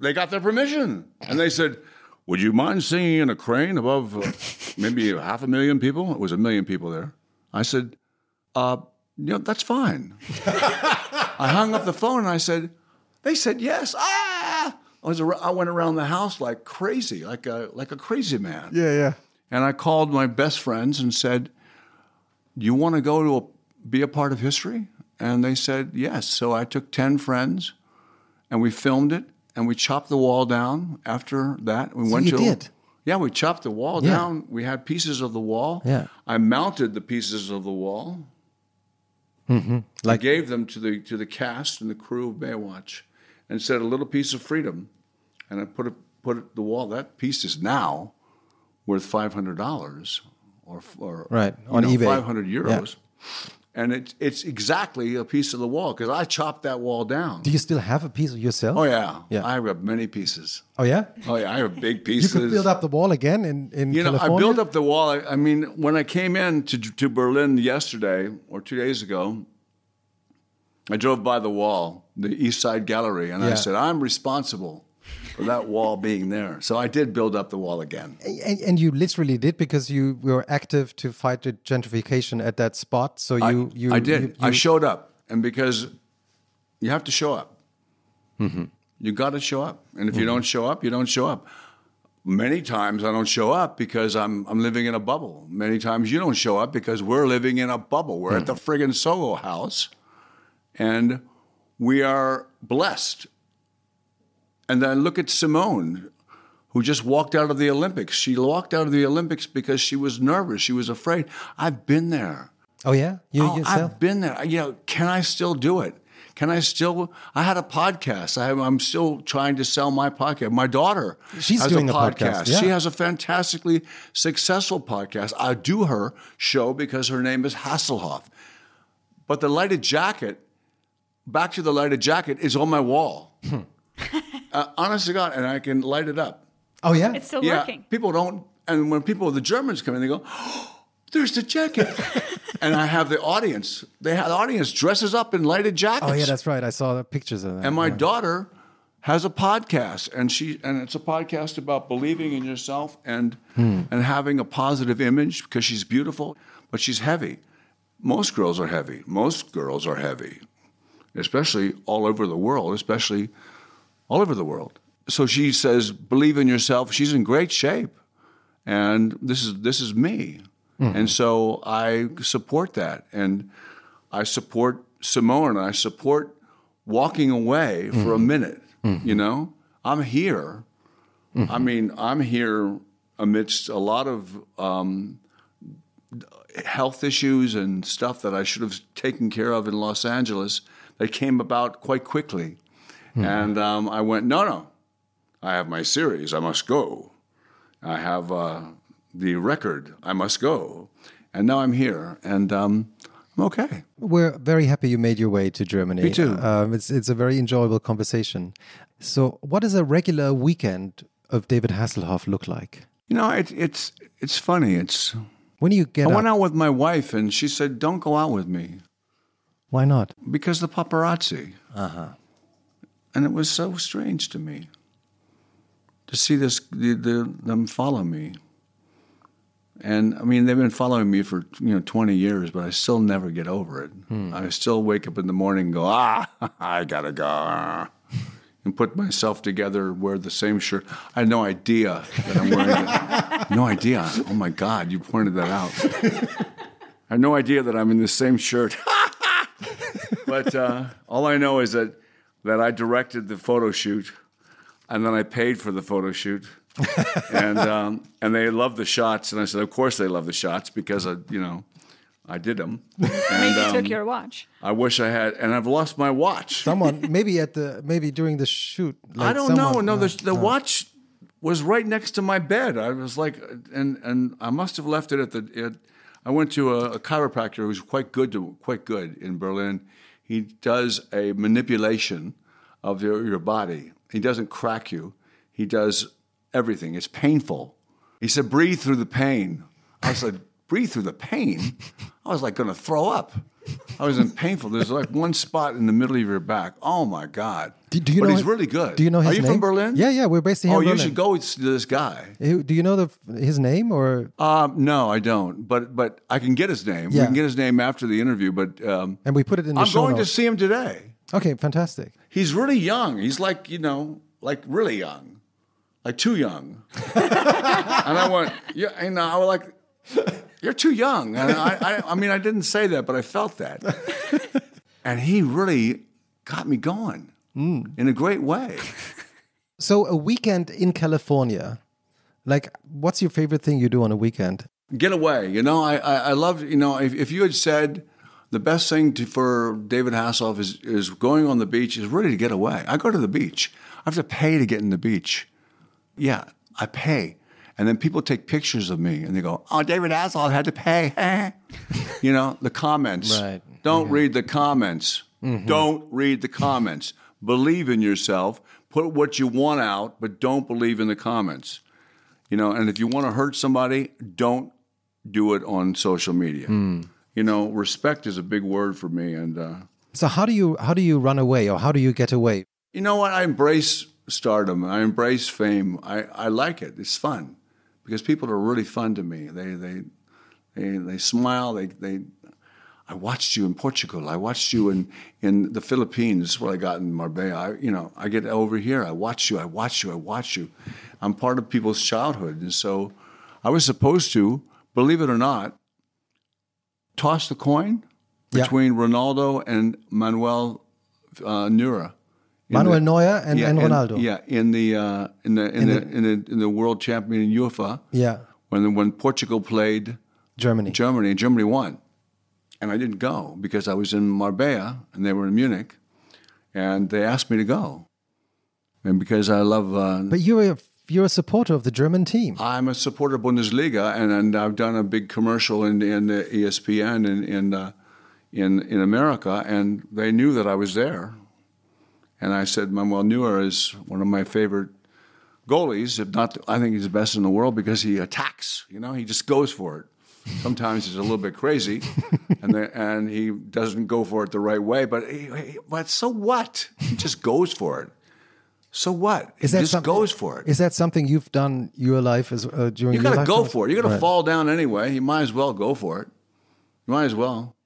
they got their permission. And they said, Would you mind singing in a crane above uh, maybe half a million people? It was a million people there. I said, uh, you know, that's fine. I hung up the phone and I said, they said yes. Ah! I was I went around the house like crazy, like a like a crazy man. Yeah, yeah. And I called my best friends and said, "Do you want to go to a, be a part of history?" And they said yes. So I took ten friends, and we filmed it, and we chopped the wall down. After that, we So went you to. did? Yeah, we chopped the wall Yeah. down. We had pieces of the wall. Yeah. I mounted the pieces of the wall. Mm-hmm. I Like gave them to the to the cast and the crew of Baywatch, and said a little piece of freedom, and I put it put it the wall. That piece is now worth five hundred dollars, or or Right, on know, eBay. five hundred euros, and it's it's exactly a piece of the wall because I chopped that wall down. Do you still have a piece of yourself? Oh yeah, Yeah. I have many pieces. Oh yeah. Oh yeah, I have big pieces. You could build up the wall again in in You know, California. I built up the wall. I, I mean, when I came in to, to Berlin yesterday or two days ago, I drove by the wall, the East Side Gallery, and I said, I'm responsible for that wall being there. So I did build up the wall again. And, and you literally did because you were active to fight the gentrification at that spot. So you, I, you I did. you- I showed up, and because you have to show up, mm-hmm. you got to show up, and if you don't show up, you don't show up. Many times I don't show up because I'm I'm living in a bubble. Many times you don't show up because we're living in a bubble. We're at the mm. friggin' Soho House, and we are blessed. And then look at Simone, who just walked out of the Olympics. She walked out of the Olympics because she was nervous. She was afraid. I've been there. Oh yeah, you Oh, yourself. I've been there. You know, can I still do it? Can I still? I had a podcast. I, I'm still trying to sell my podcast. My daughter, She's has doing a a podcast, She has a fantastically successful podcast. I do her show because her name is Hasselhoff. But the lighted jacket, back to the lighted jacket, is on my wall. Hmm. Uh, honest to God, and I can light it up. oh yeah. It's still Yeah, working. people don't. And when people, the Germans come in, they go, oh, "There's the jacket," and I have the audience. They have the audience dresses up in lighted jackets. oh yeah, that's right. I saw the pictures of that. And my yeah. daughter has a podcast, and she and it's a podcast about believing in yourself and Hmm. and having a positive image because she's beautiful, but she's heavy. Most girls are heavy. Most girls are heavy, especially all over the world, especially all over the world. So she says, believe in yourself. She's in great shape, and this is this is me, hmm. and so I support that, and I support Simone, and I support walking away for a hmm. minute. Hmm. You know, I'm here. I mean, I'm here amidst a lot of um, health issues and stuff that I should have taken care of in Los Angeles that came about quite quickly. And um, I went, no, no, I have my series. I must go. I have uh, the record. I must go. And now I'm here, and um, I'm okay. We're very happy you made your way to Germany. Me too. Um, it's it's a very enjoyable conversation. So, what does a regular weekend of David Hasselhoff look like? You know, it, it's it's funny. It's When you get I up? went out with my wife, and she said, "Don't go out with me Why not? because the paparazzi." Uh-huh. And it was so strange to me to see this the, the, them follow me. And I mean, they've been following me for you know twenty years, but I still never get over it. I still wake up in the morning and go, ah, I gotta go, ah," and put myself together, wear the same shirt. I had no idea that I'm wearing it. No idea. Oh my God, you pointed that out. I had no idea that I'm in the same shirt. but uh, all I know is that that I directed the photo shoot, and then I paid for the photo shoot, and um, and they loved the shots, and I said, of course they love the shots because I, you know, I did them. Maybe And you um, took your watch. I wish I had, and I've lost my watch. Someone maybe at the maybe during the shoot. I don't know. someone- No, uh, the, the watch was right next to my bed. I was like, and and I must have left it at the. It, I went to a, a chiropractor who's quite good to quite good in Berlin. He does a manipulation of your, your body. He doesn't crack you. He does everything. It's painful. He said, breathe through the pain. I said, breathe through the pain. I was like going to throw up. I was in painful. There's like one spot in the middle of your back. Oh my God! Do, do you but know? he's his- really good. Do you know his Are you name? from Berlin? Yeah, yeah. We're based here. Oh, you Berlin. should go to this guy. Do you know the his name or? Um, no, I don't. But but I can get his name. Yeah. We can get his name after the interview. But um, And we put it in the I'm going notes. to see him today. Okay, fantastic. He's really young. He's like you know, like really young, like too young. and I went, yeah, and I was like, you're too young. And I, I, I mean, I didn't say that, but I felt that. and he really got me going hmm. in a great way. So a weekend in California, like, what's your favorite thing you do on a weekend? get away. You know, I, I, I love, you know, if, if you had said, the best thing to, for David Hasselhoff is is going on the beach is really to get away. I go to the beach. I have to pay to get in the beach. Yeah, I pay. And then people take pictures of me and they go, "Oh, David Hasselhoff had to pay." you know, the comments. Right. Don't read the comments. Don't read the comments. Believe in yourself. Put what you want out, but don't believe in the comments. You know, and if you want to hurt somebody, don't do it on social media. You know, respect is a big word for me, and uh, So how do you how do you run away or how do you get away? you know what? I embrace stardom. I embrace fame. I, I like it. It's fun because people are really fun to me. They they they, they smile. They they. I watched you in Portugal. I watched you in, in the Philippines. This is what I got in Marbella. I, you know, I get over here. I watch you. I watch you. I watch you. I'm part of people's childhood, and so I was supposed to, believe it or not, toss the coin Yeah. between Ronaldo and Manuel uh, Neuer. Manuel the- Neuer and, and in- Ronaldo. yeah, in the uh, in the in, In the, the- in the in the world champion in UEFA Yeah. when when Portugal played Germany. Germany and Germany won, and I didn't go because I was in Marbella and they were in Munich, and they asked me to go, and because I love. Uh, But you're a, you're a supporter of the German team. I'm a supporter of Bundesliga, and, and I've done a big commercial in in the ESPN in in, uh, in in America, and they knew that I was there. And I said, Manuel Neuer is one of my favorite goalies. If not, I think he's the best in the world because he attacks. You know, he just goes for it. Sometimes he's a little bit crazy, and the, and he doesn't go for it the right way. But he, he- but so what? He just goes for it. So what? Is he that just goes for it. Is that something you've done your life as uh, during You your got to go for it. You're going to Right. fall down anyway. You might as well go for it. You might as well.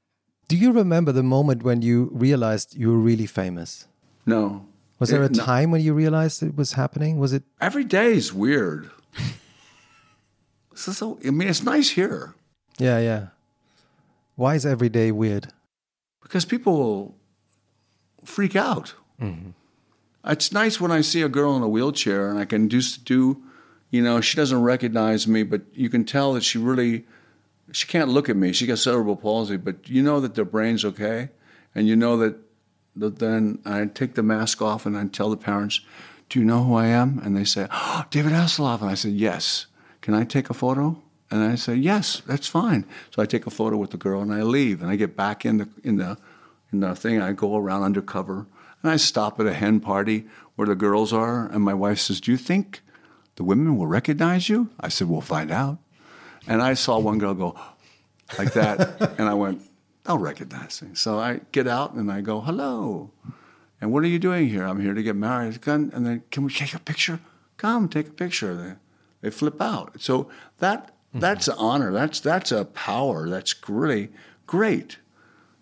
Do you remember the moment when you realized you were really famous? No. Was there a It- no. time when you realized it was happening? Was it Every day is weird. Is so. I mean, it's nice here Yeah, yeah. Why is every day weird? because people freak out. Mm-hmm. It's nice when I see a girl in a wheelchair and I can just do, you know, she doesn't recognize me, but you can tell that she really, she can't look at me. She got cerebral palsy, but you know that their brain's okay, and you know that then I take the mask off and I tell the parents, "Do you know who I am?" And they say, oh, "David Hasselhoff," and I said, "Yes." Can I take a photo? And I say, "Yes, that's fine." So I take a photo with the girl and I leave, and I get back in the in the in the thing. I go around undercover and I stop at a hen party where the girls are, and my wife says, "Do you think the women will recognize you?" I said, "We'll find out." And I saw one girl go like that, and I went, "They'll recognize me." So I get out and I go, "Hello." And what are you doing here? I'm here to get married. And then, can we take a picture? Come, take a picture. They, they flip out. So that mm-hmm. that's an honor. That's that's a power. That's really great.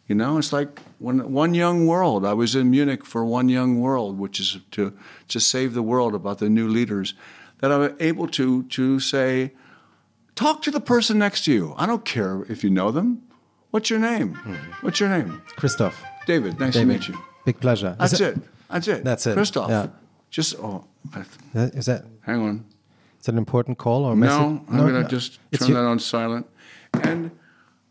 You know, it's like when One Young World. I was in Munich for One Young World, which is to to save the world about the new leaders. That I'm able to to say, talk to the person next to you. I don't care if you know them. What's your name? What's your name? Christoph. David. Nice to meet you. Big pleasure. That's that- it. That's it. That's it. Christoph. Yeah. Just oh, Is that hang on. is that an important call or message? No, I'm gonna just It's turn your- that on silent. And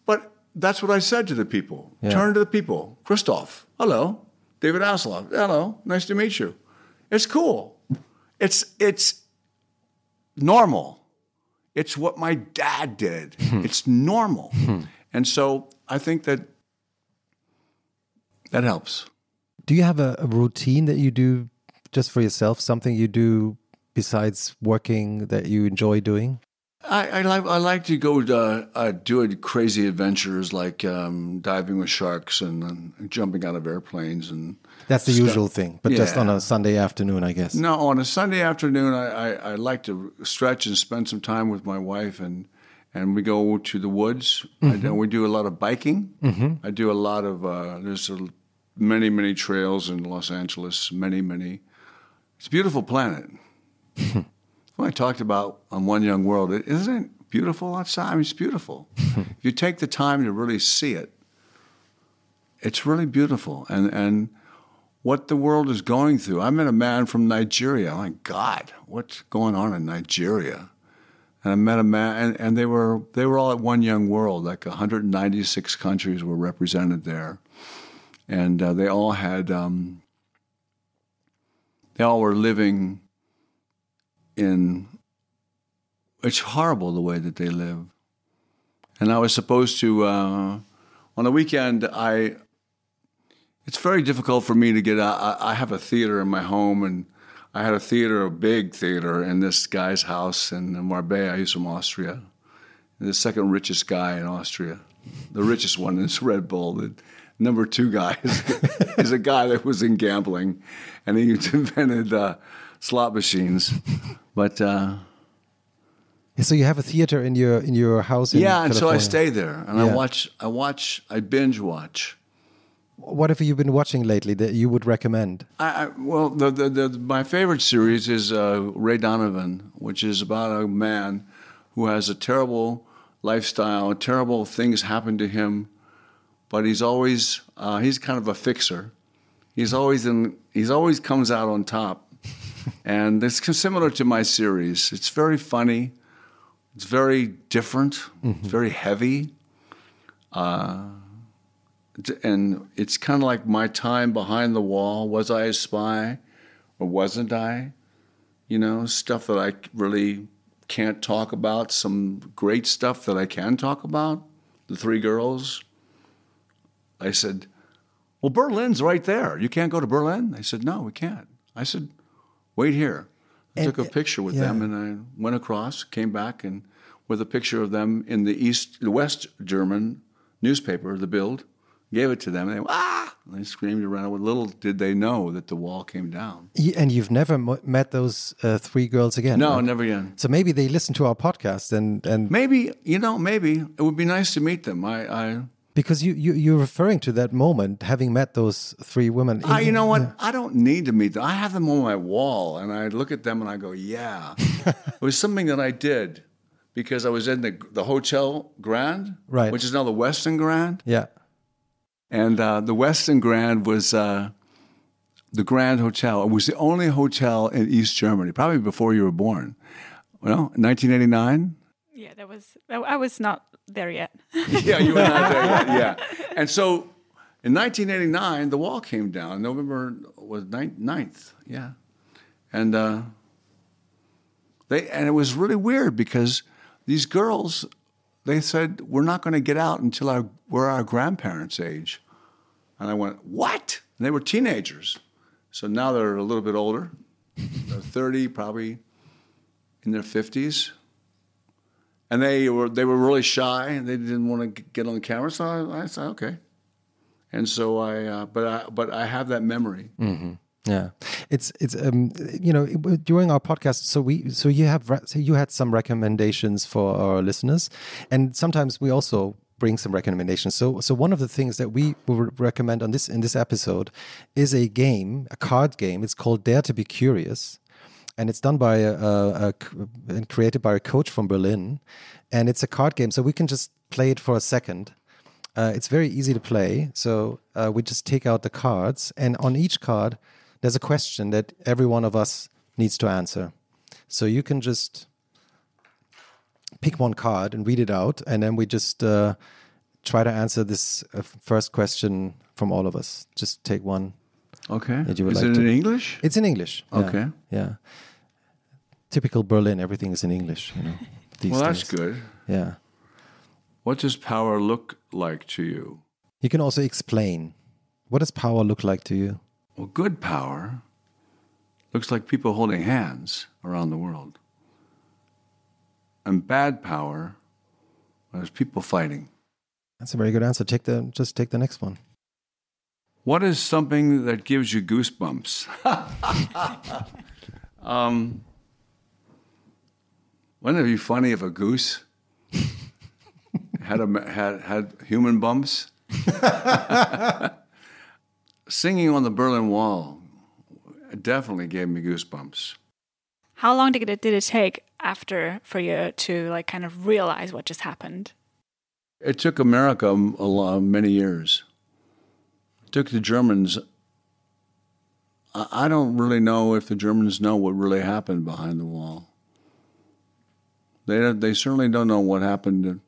but that's what I said to the people. Yeah. Turn to the people. Christoph, hello. David Hasselhoff, hello. Nice to meet you. It's cool. It's it's normal. It's what my dad did. Hmm. it's normal. Hmm. And so I think that that helps. Do you have a, a routine that you do just for yourself? Something you do besides working that you enjoy doing? I, I like I like to go uh, uh, do crazy adventures like um, diving with sharks and, and jumping out of airplanes and That's the stuff. usual thing, but just on a Sunday afternoon, I guess. No, on a Sunday afternoon, I, I, I like to stretch and spend some time with my wife, and and we go to the woods. I mm-hmm. do, we do a lot of biking. Mm-hmm. I do a lot of uh, there's a, many many trails in Los Angeles. Many many. It's a beautiful planet. what I talked about on One Young World, it, isn't it beautiful outside? I mean, it's beautiful. if you take the time to really see it, it's really beautiful. And and what the world is going through. I met a man from Nigeria. Oh my God, what's going on in Nigeria? And I met a man, and, and they were they were all at One Young World. Like 196 countries were represented there, and uh, they all had um, they all were living in. It's horrible the way that they live, and I was supposed to uh, on the weekend. I it's very difficult for me to get out. I, I have a theater in my home, and I had a theater, a big theater, in this guy's house in Marbella. He's from Austria, the second richest guy in Austria. The richest one is Red Bull. The number two guy is, is a guy that was in gambling, and he invented uh, slot machines. But uh, So you have a theater in your in your house. In yeah, and so I stay there, and Yeah. I watch. I watch. I binge watch. What have you been watching lately that you would recommend? I, I well, the, the, the my favorite series is uh, Ray Donovan, which is about a man who has a terrible lifestyle, terrible things happen to him, but he's always uh, he's kind of a fixer. He's always in. He's always comes out on top, and it's similar to my series. It's very funny. It's very different. It's very heavy and it's kind of like my time behind the wall. Was I a spy or wasn't I? You know, stuff that I really can't talk about, some great stuff that I can talk about. The three girls. I said, Well, Berlin's right there. You can't go to Berlin? They said, No, we can't. I said, Wait here. I And- took a picture with yeah. them and I went across, came back, and with a picture of them in the East, the West German newspaper, the Bild, gave it to them. And they, ah! And they screamed around. Well, little did they know that the wall came down. And you've never met those uh, three girls again? No, right? never again. So maybe they listen to our podcast and and Maybe, you know, maybe it would be nice to meet them. I, I, because you you you're referring to that moment, having met those three women. I, you know what? I don't need to meet them. I have them on my wall, and I look at them and I go, "Yeah." it was something that I did because I was in the the Hotel Grand, Right. which is now the Westin Grand, Yeah. And uh, the Westin Grand was uh, the Grand Hotel. It was the only hotel in East Germany, probably before you were born. Well, 1989. Yeah, that was. I was not there yet. yeah, you were not there yet. Yeah. And so in 1989, the wall came down. November was 9th. 9th yeah. And uh, they and it was really weird because these girls, they said, we're not going to get out until our, we're our grandparents' age. And I went, what? And they were teenagers. So now they're a little bit older. They're 30, probably in their 50s and they were they were really shy and they didn't want to get on camera. So I, I said okay, and so I uh, but I but I have that memory. Yeah, it's it's um you know during our podcast, so we so you have so you had some recommendations for our listeners, and sometimes we also bring some recommendations. So so one of the things that we will recommend on this in this episode is a game, a card game. It's called Dare to Be Curious, and it's done by a, a and created by a coach from Berlin, and it's a card game. So we can just play it for a second. Uh, it's very easy to play. So uh, we just take out the cards, and on each card, there's a question that every one of us needs to answer. So you can just pick one card and read it out, and then we just uh, try to answer this uh, first question from all of us. Just take one. Okay, That you would is like it to- in English? It's in English. Okay. Yeah. Typical Berlin. Everything is in English. You know. Well, that's days. good. Yeah. What does power look like to you? You can also explain. What does power look like to you? Well, good power looks like people holding hands around the world, and bad power there's people fighting. That's a very good answer. Take the just take the next one. What is something that gives you goosebumps? um, wouldn't it be funny if a goose had a, had had human bumps? Singing on the Berlin Wall definitely gave me goosebumps. How long did it did it take after for you to like kind of realize what just happened? It took America a lot, many years. It took the Germans. I don't really know if the Germans know what really happened behind the wall. They they certainly don't know what happened,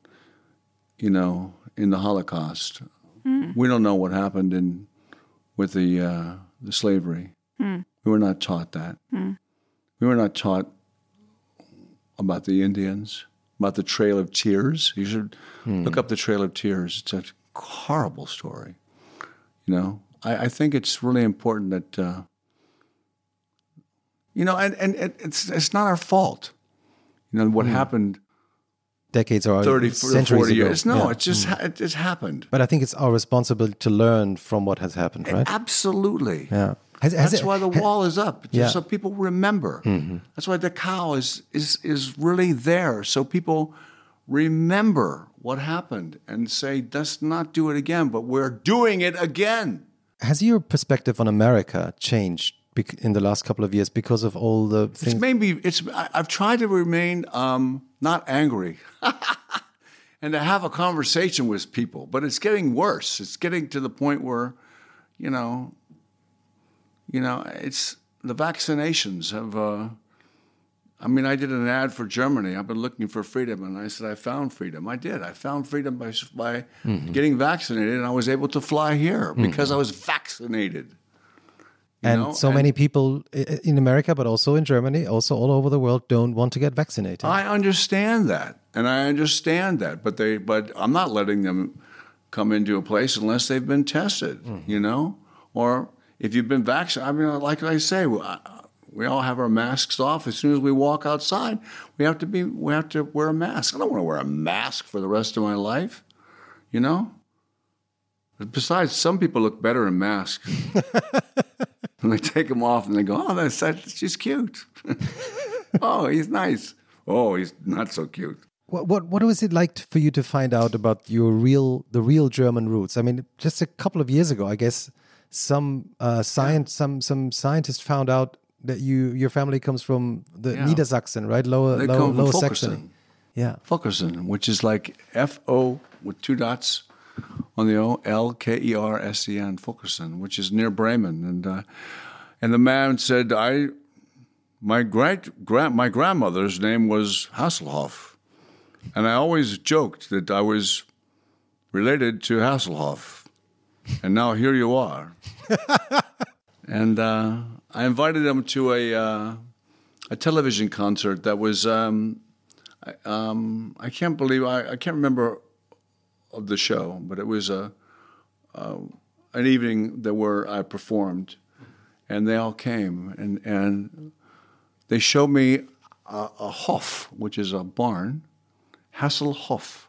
you know, in the Holocaust. Hmm. We don't know what happened in with the uh, the slavery. Hmm. We were not taught that. Hmm. We were not taught about the Indians, about the Trail of Tears. You should hmm. look up the Trail of Tears. It's a horrible story. You know, I, I think it's really important that, uh, you know, and, and it, it's it's not our fault. You know what hmm. happened Decades or 30, centuries 40 ago. years. No, Yeah. it just hmm. ha- it just happened. But I think it's our responsibility to learn from what has happened, right? Absolutely. Yeah. Has, has That's it- why the wall is up, just Yeah. so people remember. That's why the cow is, is is really there, so people remember what happened and say, "Let's not do it again." But we're doing it again. Has your perspective on America changed in the last couple of years because of all the It's things? maybe it's. I, I've tried to remain um, not angry. And to have a conversation with people, but it's getting worse. It's getting to the point where, you know, you know, it's the vaccinations have. Uh, I mean, I did an ad for Germany. I've been looking for freedom, and I said I found freedom. I did. I found freedom by by mm-hmm. getting vaccinated, and I was able to fly here mm-hmm. because I was vaccinated. And know, so many people in America, but also in Germany, also all over the world, don't want to get vaccinated. I understand that, and I understand that, but they, but I'm not letting them come into a place unless they've been tested, mm-hmm. you know, or if you've been vaccinated. I mean, like I say, we, uh, we all have our masks off as soon as we walk outside. We have to be, we have to wear a mask. I don't want to wear a mask for the rest of my life, you know. Besides, some people look better in masks. and they take them off and they go, "Oh, that's, that's she's cute." oh, he's nice. Oh, he's not so cute. What, what what was it like for you to find out about your real the real German roots? I mean, just a couple of years ago, I guess some uh, science some some scientists found out that you your family comes from the Yeah. Niedersachsen, right? Lower They lower, lower. Saxony. Yeah. Fulkerson, which is like F O with two dots on the O, L K E R S E N, Fulkerson, which is near Bremen. And uh, and the man said, I my great grand my grandmother's name was Hasselhoff, and I always joked that I was related to Hasselhoff, and now here you are. and uh, I invited him to a uh, a television concert that was. Um, um, I can't believe I, I can't remember of the show, but it was a uh, an evening that where I performed, and they all came and and they showed me a, a hof, which is a barn, Hasselhof,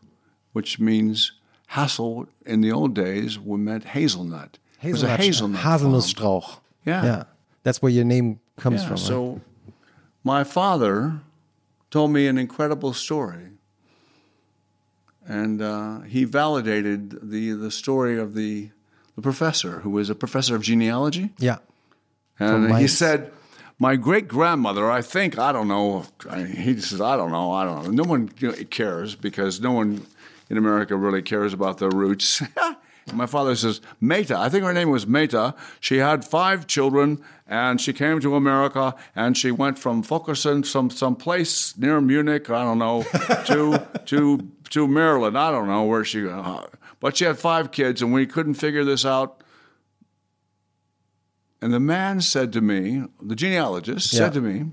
which means hassel in the old days would meant hazelnut. It was a hazelnut. Haselnussstrauch. Yeah. Yeah. That's where your name comes Yeah, from. right? So, my father told me an incredible story, and uh, he validated the the story of the the professor who was a professor of genealogy, yeah. and he said. My great grandmother, I think, I don't know. I- He says, I don't know, I don't know. No one cares because no one in America really cares about their roots. My father says, Meta, I think her name was Meta. She had five children and she came to America and she went from Fulkerson, some some place near Munich, I don't know, to to to Maryland. I don't know where she uh, but she had five kids and we couldn't figure this out. And the man said to me, the genealogist Yeah. said to me,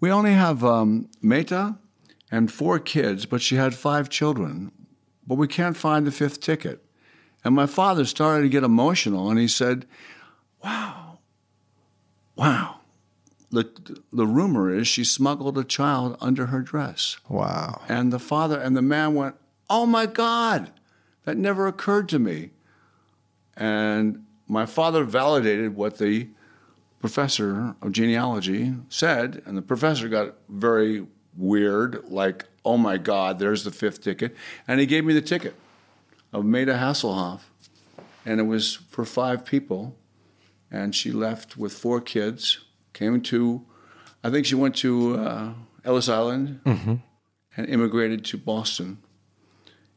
We only have um, Meta and four kids, but she had five children, but we can't find the fifth ticket. And my father started to get emotional and he said, Wow, wow. The, the rumor is she smuggled a child under her dress. Wow. And the father and the man went, Oh my God, that never occurred to me. And my father validated what the professor of genealogy said, and the professor got very weird, like, oh my God, there's the fifth ticket. And he gave me the ticket of Maida Hasselhoff, and it was for five people. And she left with four kids, came to, I think she went to uh, Ellis Island and immigrated to Boston.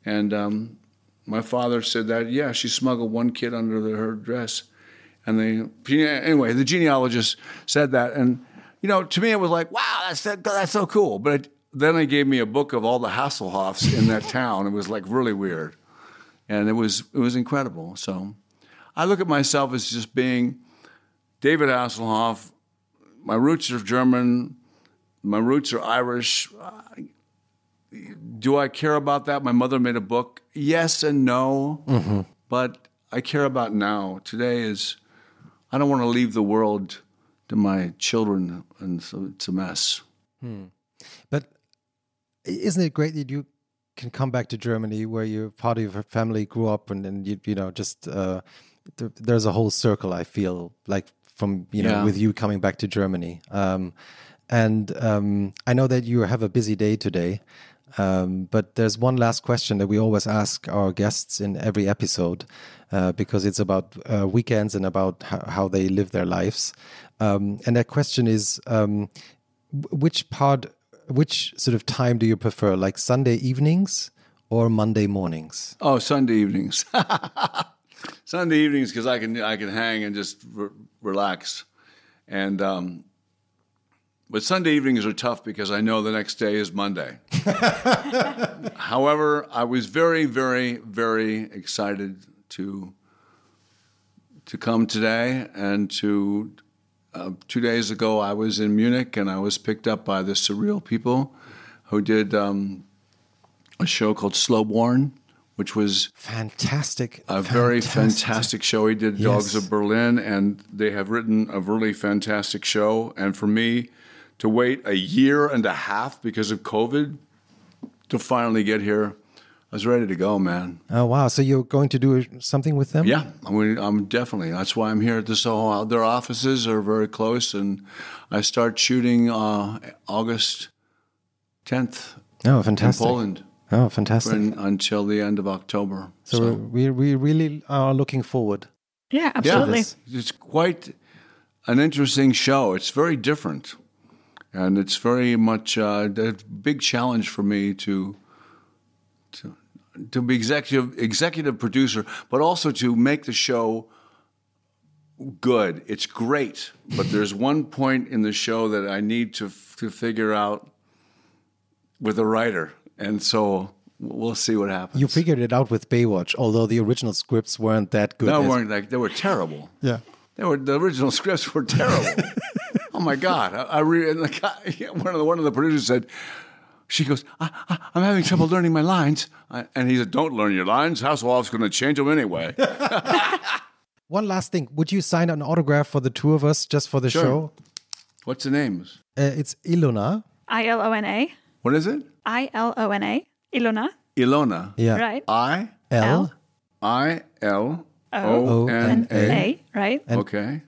And um, my father said that, yeah, she smuggled one kid under the, her dress. And they, anyway, the genealogist said that. And, you know, to me, it was like, wow, that's that, that's so cool. But it, then they gave me a book of all the Hasselhoffs in that town. It was like really weird, and it was it was incredible. So, I look at myself as just being David Hasselhoff. My roots are German. My roots are Irish. Do I care about that? My mother made a book. Yes and no, mm-hmm. but I care about now. Today is. I don't want to leave the world to my children, and so it's a mess. But isn't it great that you can come back to Germany where your part of your family grew up and then you you know just uh, th- there's a whole circle I feel like from you know Yeah. with you coming back to Germany. Um, and um, I know that you have a busy day today. Um, but there's one last question that we always ask our guests in every episode uh, because it's about uh, weekends and about how, how they live their lives. Um, and that question is um, which part, which sort of time do you prefer, like Sunday evenings or Monday mornings? Oh, Sunday evenings. Sunday evenings because I can I can hang and just re- relax, and um, but Sunday evenings are tough because I know the next day is Monday. However, I was very, very, very excited to to come today and to. Uh, two days ago, I was in Munich and I was picked up by the Syrreal people, who did um, a show called Sløborn, which was Fantastic. a very fantastic show. He did Dogs of Berlin, and they have written a really fantastic show. And for me to wait a year and a half because of COVID to finally get here, I was ready to go, man. Oh, wow. So you're going to do something with them? Yeah, I mean, I'm definitely. That's why I'm here at the Soho. Their offices are very close, and I start shooting uh, August 10th Oh, in fantastic. Poland Oh, fantastic. and until the end of October. so we, we really are looking forward. Yeah, absolutely. Yes. It's quite an interesting show. It's very different, and it's very much uh, a big challenge for me to to to be executive executive producer, but also to make the show good. It's great, but there's one point in the show that I need to to figure out with a writer, and so we'll see what happens. You figured it out with Baywatch, although the original scripts weren't that good. no, weren't like they were terrible. yeah. They were the original scripts were terrible. oh my god! I, I re, and the guy, one of the one of the producers said, she goes, I, I, "I'm having trouble learning my lines," I, and he said, "Don't learn your lines. Hasselhoff's going to change them anyway." One last thing. Would you sign an autograph for the two of us just for the Sure. show? What's the names? Uh, it's Ilona. I L O N A. What is it? I L O N A. Ilona. Ilona. Yeah. Right. I L. I L O N And A. A. Right. Okay.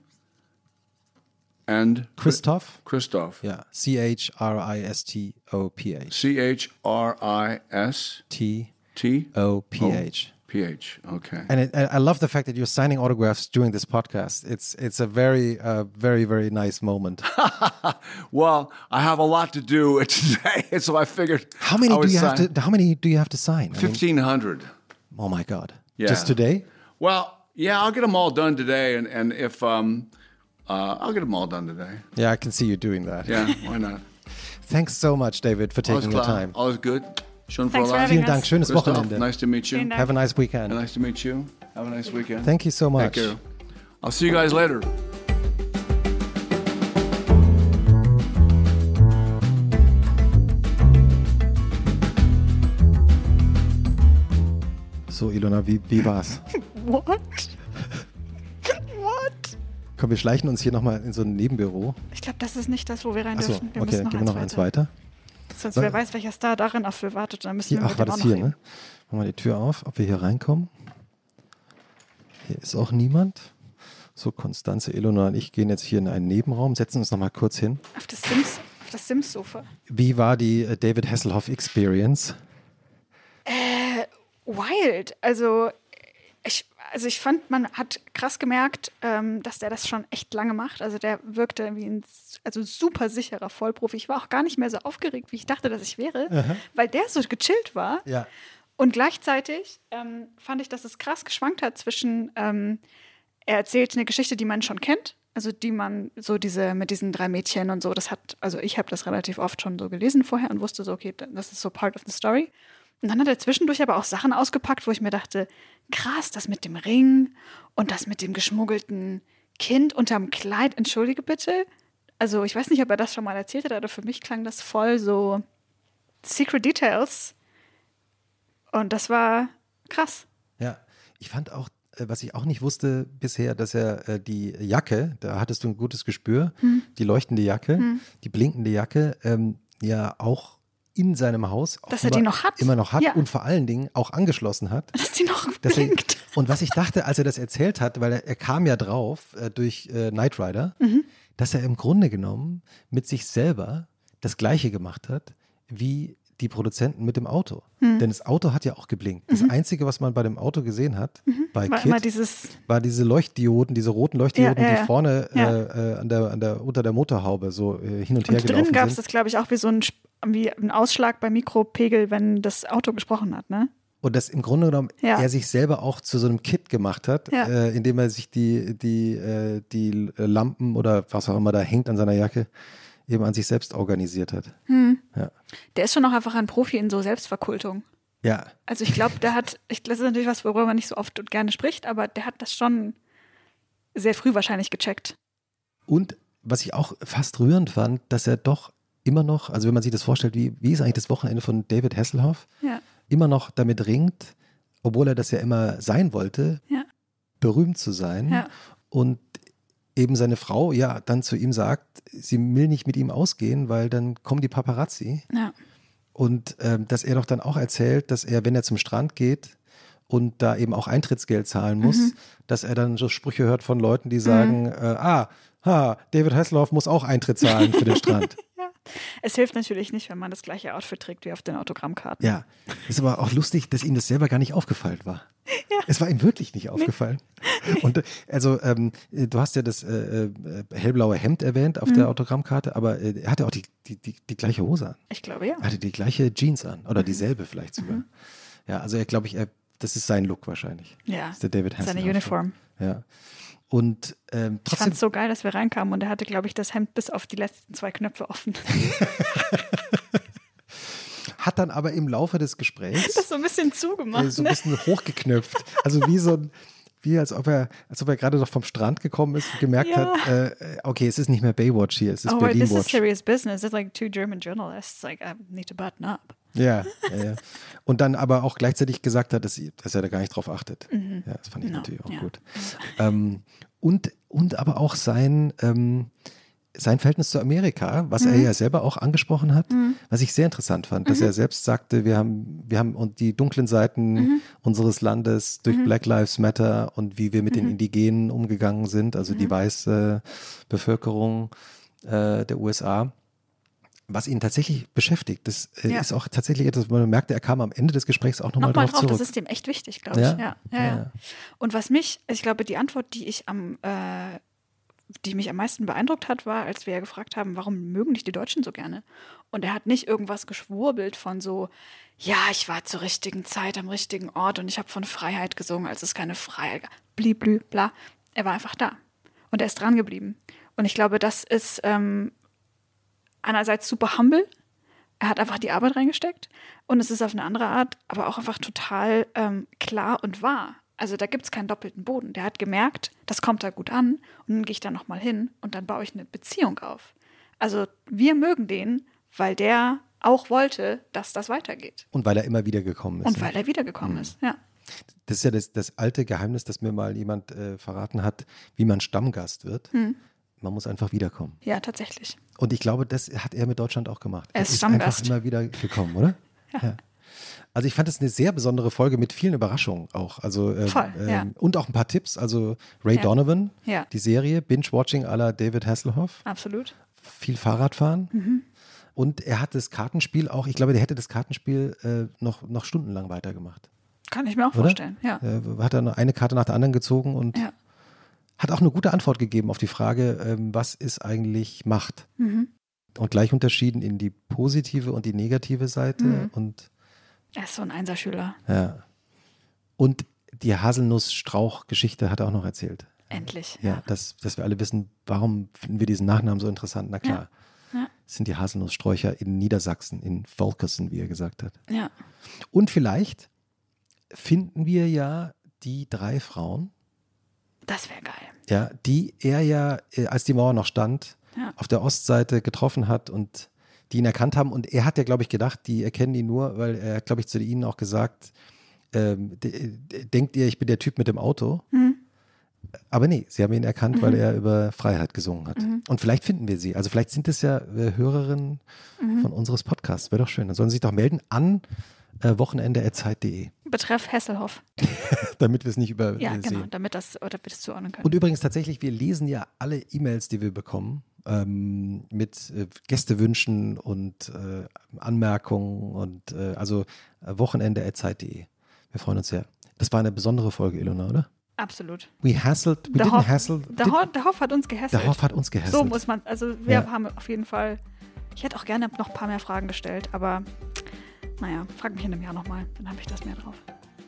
And Christoph. Christoph. Yeah. C H R I S T O P H. C H R I S T T O P H. P H. Okay. And it, and I love the fact that you're signing autographs during this podcast. It's it's a very uh, very very nice moment. Well, I have a lot to do today, so I figured. How many I do you have to? How many do you have to sign? I mean, Fifteen hundred. oh my god! Yeah. Just today? Well, yeah, I'll get them all done today, and and if um, uh, I'll get them all done today. Yeah, I can see you doing that. Yeah, why not? Thanks so much, David, for taking the klar. time. Alles good. Schön Thanks for having Vielen Dank. us. Schönes Christoph, Wochenende. nice to meet you. Vielen Dank. Have a nice weekend. Nice to meet you. Have a nice weekend. Thank you so much. Take care. I'll see you guys later. So, Ilona, wie, wie war's? What? What? Komm, wir schleichen uns hier nochmal in so ein Nebenbüro. Ich glaube, das ist nicht das, wo wir rein Achso, dürfen. Wir okay, müssen noch gehen wir noch eins weiter. Sonst wer weiß, welcher Star darin auf wir wartet. Dann müssen Hier, wir ach, war das hier, ne? Machen wir die Tür auf, ob wir hier reinkommen. Hier ist auch niemand. So, Konstanze, Ilona und ich gehen jetzt hier in einen Nebenraum, setzen uns nochmal kurz hin. Auf das Sims, auf das Sims-Sofa. Wie war die äh, David Hasselhoff Experience? Wild. Also also ich fand, man hat krass gemerkt, ähm, dass der das schon echt lange macht. Also der wirkte wie ein also super sicherer Vollprofi. Ich war auch gar nicht mehr so aufgeregt, wie ich dachte, dass ich wäre, weil der so gechillt war. Ja. Und gleichzeitig ähm, fand ich, dass es krass geschwankt hat zwischen, ähm, er erzählt eine Geschichte, die man schon kennt, Also die man, so diese, mit diesen drei Mädchen und so, das hat, also ich habe das relativ oft schon so gelesen vorher und wusste so, okay, das ist so part of the story. Und dann hat er zwischendurch aber auch Sachen ausgepackt, wo ich mir dachte, krass, das mit dem Ring und das mit dem geschmuggelten Kind unterm Kleid, entschuldige bitte. Also ich weiß nicht, ob er das schon mal erzählt hat, aber für mich klang das voll so Secret Details. Und das war krass. Ja, ich fand auch, äh, was ich auch nicht wusste bisher, dass er äh, die Jacke, da hattest du ein gutes Gespür, Hm. die leuchtende Jacke, die blinkende Jacke, ähm, ja auch in seinem Haus Dass er die noch hat. immer noch hat Ja. und vor allen Dingen auch angeschlossen hat. Dass die noch Dass er, blinkt. und was ich dachte, als er das erzählt hat, weil er, er kam ja drauf äh, durch äh, Knight Rider, Mhm. dass er im Grunde genommen mit sich selber das Gleiche gemacht hat, wie die Produzenten mit dem Auto. Mhm. Denn das Auto hat ja auch geblinkt. Das Einzige, was man bei dem Auto gesehen hat, bei War Kit, dieses, war diese Leuchtdioden, diese roten Leuchtdioden, Ja, ja, die ja. vorne Ja. Äh, äh, an der, an der, unter der Motorhaube so äh, hin und, her und drin gelaufen gab es das, glaube ich, auch wie so ein, wie ein Ausschlag bei Mikropegel, wenn das Auto gesprochen hat, ne? Und das im Grunde genommen Ja. er sich selber auch zu so einem Kit gemacht hat, Ja. äh, indem er sich die, die, äh, die Lampen oder was auch immer da hängt an seiner Jacke, eben an sich selbst organisiert hat. Ja. Der ist schon auch einfach ein Profi in so Selbstverkultung. ja, Also ich glaube, der hat, ich, das ist natürlich was, worüber man nicht so oft und gerne spricht, aber der hat das schon sehr früh wahrscheinlich gecheckt. Und was ich auch fast rührend fand, dass er doch immer noch, also wenn man sich das vorstellt, wie, wie ist eigentlich das Wochenende von David Hasselhoff, Ja. immer noch damit ringt, obwohl er das ja immer sein wollte, Ja. berühmt zu sein. Ja. Und eben seine Frau ja dann zu ihm sagt, sie will nicht mit ihm ausgehen, weil dann kommen die Paparazzi. Ja. Und ähm, dass er doch dann auch erzählt, dass er, wenn er zum Strand geht und da eben auch Eintrittsgeld zahlen muss, Mhm. dass er dann so Sprüche hört von Leuten, die sagen, äh, ah, ha, David Hasselhoff muss auch Eintritt zahlen für den Strand. Es hilft natürlich nicht, wenn man das gleiche Outfit trägt wie auf den Autogrammkarten. Ja, ist aber auch lustig, dass ihm das selber gar nicht aufgefallen war. Es war ihm wirklich nicht aufgefallen. Und äh, also, ähm, äh, du hast ja das äh, äh, hellblaue Hemd erwähnt auf Mhm. der Autogrammkarte, aber äh, er hatte auch die, die, die, die gleiche Hose an. Ich glaube ja. Er hatte die gleiche Jeans an oder dieselbe vielleicht sogar. Ja, also er glaube ich, er, das ist sein Look wahrscheinlich. Ja. Das ist der David Hasselhoff. Seine Uniform. Ja. Und ähm, Ich trotzdem fand es so geil, dass wir reinkamen und er hatte, glaube ich, das Hemd bis auf die letzten zwei Knöpfe offen. hat dann aber im Laufe des Gesprächs Das so ein bisschen zugemacht. äh, so ein ne? bisschen hochgeknöpft. Also wie so ein, wie als ob er, als ob er gerade noch vom Strand gekommen ist und gemerkt Ja. hat, äh, okay, es ist nicht mehr Baywatch hier, es ist Oh, wait, Berlin this is serious business. It's like two German journalists. Like, I need to button up. Ja, ja, ja. Und dann aber auch gleichzeitig gesagt hat, dass, dass er da gar nicht drauf achtet. Ja, das fand ich No, natürlich auch ja. gut. Ähm, und, und aber auch sein, ähm, sein Verhältnis zu Amerika, was Mhm. er ja selber auch angesprochen hat, was ich sehr interessant fand, Mhm. dass er selbst sagte, wir haben, wir haben und die dunklen Seiten Mhm. unseres Landes durch Black Lives Matter und wie wir mit Mhm. den Indigenen umgegangen sind, also die weiße Bevölkerung äh, der USA was ihn tatsächlich beschäftigt. Das äh, Ja. ist auch tatsächlich etwas, man merkte, er kam am Ende des Gesprächs auch nochmal Nochmal drauf drauf, zurück. das ist dem echt wichtig, glaube ich. Ja? Ja? Und was mich, ich glaube, die Antwort, die ich am, äh, die mich am meisten beeindruckt hat, war, als wir ja gefragt haben, warum mögen dich die Deutschen so gerne? Und er hat nicht irgendwas geschwurbelt von so, ja, ich war zur richtigen Zeit am richtigen Ort und ich habe von Freiheit gesungen, als es keine Freiheit gab. Bliblü, bla. Er war einfach da. Und er ist dran geblieben. Und ich glaube, das ist ähm, einerseits super humble. Er hat einfach die Arbeit reingesteckt und es ist auf eine andere Art, aber auch einfach total ähm, klar und wahr. Also da gibt es keinen doppelten Boden. Der hat gemerkt, das kommt da gut an und dann gehe ich da nochmal hin und dann baue ich eine Beziehung auf. Also wir mögen den, weil der auch wollte, dass das weitergeht. Und weil er immer wieder gekommen ist. Und ne? weil er wiedergekommen ist, ja. Das ist ja das, das alte Geheimnis, das mir mal jemand äh, verraten hat, wie man Stammgast wird. Hm. Man muss einfach wiederkommen. Ja, tatsächlich. Und ich glaube, das hat er mit Deutschland auch gemacht. Er ist einfach Stammgast. immer wieder gekommen, oder? ja. Also ich fand es eine sehr besondere Folge mit vielen Überraschungen auch. Also ähm, Voll, ja. ähm, und auch ein paar Tipps. Also Ray Ja. Donovan, Ja. die Serie Binge-Watching à la David Hasselhoff. Absolut. viel Fahrradfahren. Mhm. Und er hat das Kartenspiel auch, ich glaube, der hätte das Kartenspiel äh, noch, noch stundenlang weitergemacht. Kann ich mir auch Oder? vorstellen, ja. Äh, hat er eine Karte nach der anderen gezogen und ja. Hat auch eine gute Antwort gegeben auf die Frage, ähm, was ist eigentlich Macht? Mhm. Und gleich unterschieden in die positive und die negative Seite. Mhm. Und Er ist so ein Einserschüler. ja. Und die Haselnuss-Strauch-Geschichte hat er auch noch erzählt. Endlich. Ja, dass, dass wir alle wissen, warum finden wir diesen Nachnamen so interessant. Na klar, Ja. es sind die Haselnusssträucher in Niedersachsen, in Volkersen, wie er gesagt hat. Ja. Und vielleicht finden wir ja die drei Frauen, Das wäre geil. ja, die er ja, äh, als die Mauer noch stand, Ja. auf der Ostseite getroffen hat und die ihn erkannt haben. Und er hat ja, glaube ich, gedacht, die erkennen ihn nur, weil er, glaube ich, zu ihnen auch gesagt, ähm, de- de- denkt ihr, ich bin der Typ mit dem Auto? Mhm. Aber nee, sie haben ihn erkannt, weil er über Freiheit gesungen hat. Mhm. Und vielleicht finden wir sie. Also vielleicht sind es ja äh, Hörerinnen Mhm. von unseres Podcasts. Wäre doch schön. Dann sollen sie sich doch melden an äh, wochenende.zeit.de, Betreff Hesselhoff. damit wir es nicht über Ja, äh, genau, damit das oder das zuordnen können. Und übrigens tatsächlich, wir lesen ja alle E-Mails, die wir bekommen, ähm, mit äh, Gästewünschen und äh, Anmerkungen und äh, also äh, wochenende.zeit.de. Wir freuen uns sehr. Das war eine besondere Folge, Ilona, oder? Absolut. We hassled, we Der didn't Hoff, hassle. der, Ho der Hoff hat uns gehasselt. der Hoff hat uns gehasselt. So muss man, also wir Ja. haben auf jeden Fall, ich hätte auch gerne noch ein paar mehr Fragen gestellt, aber naja, frag mich in einem Jahr nochmal, dann habe ich das mehr drauf.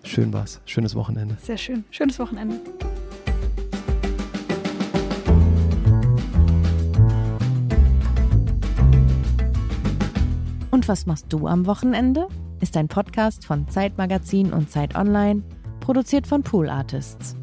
Schön war's. Schönes Wochenende. Sehr schön. Schönes Wochenende. Und was machst du am Wochenende? Ist ein Podcast von Zeitmagazin und Zeit Online, produziert von Pool Artists.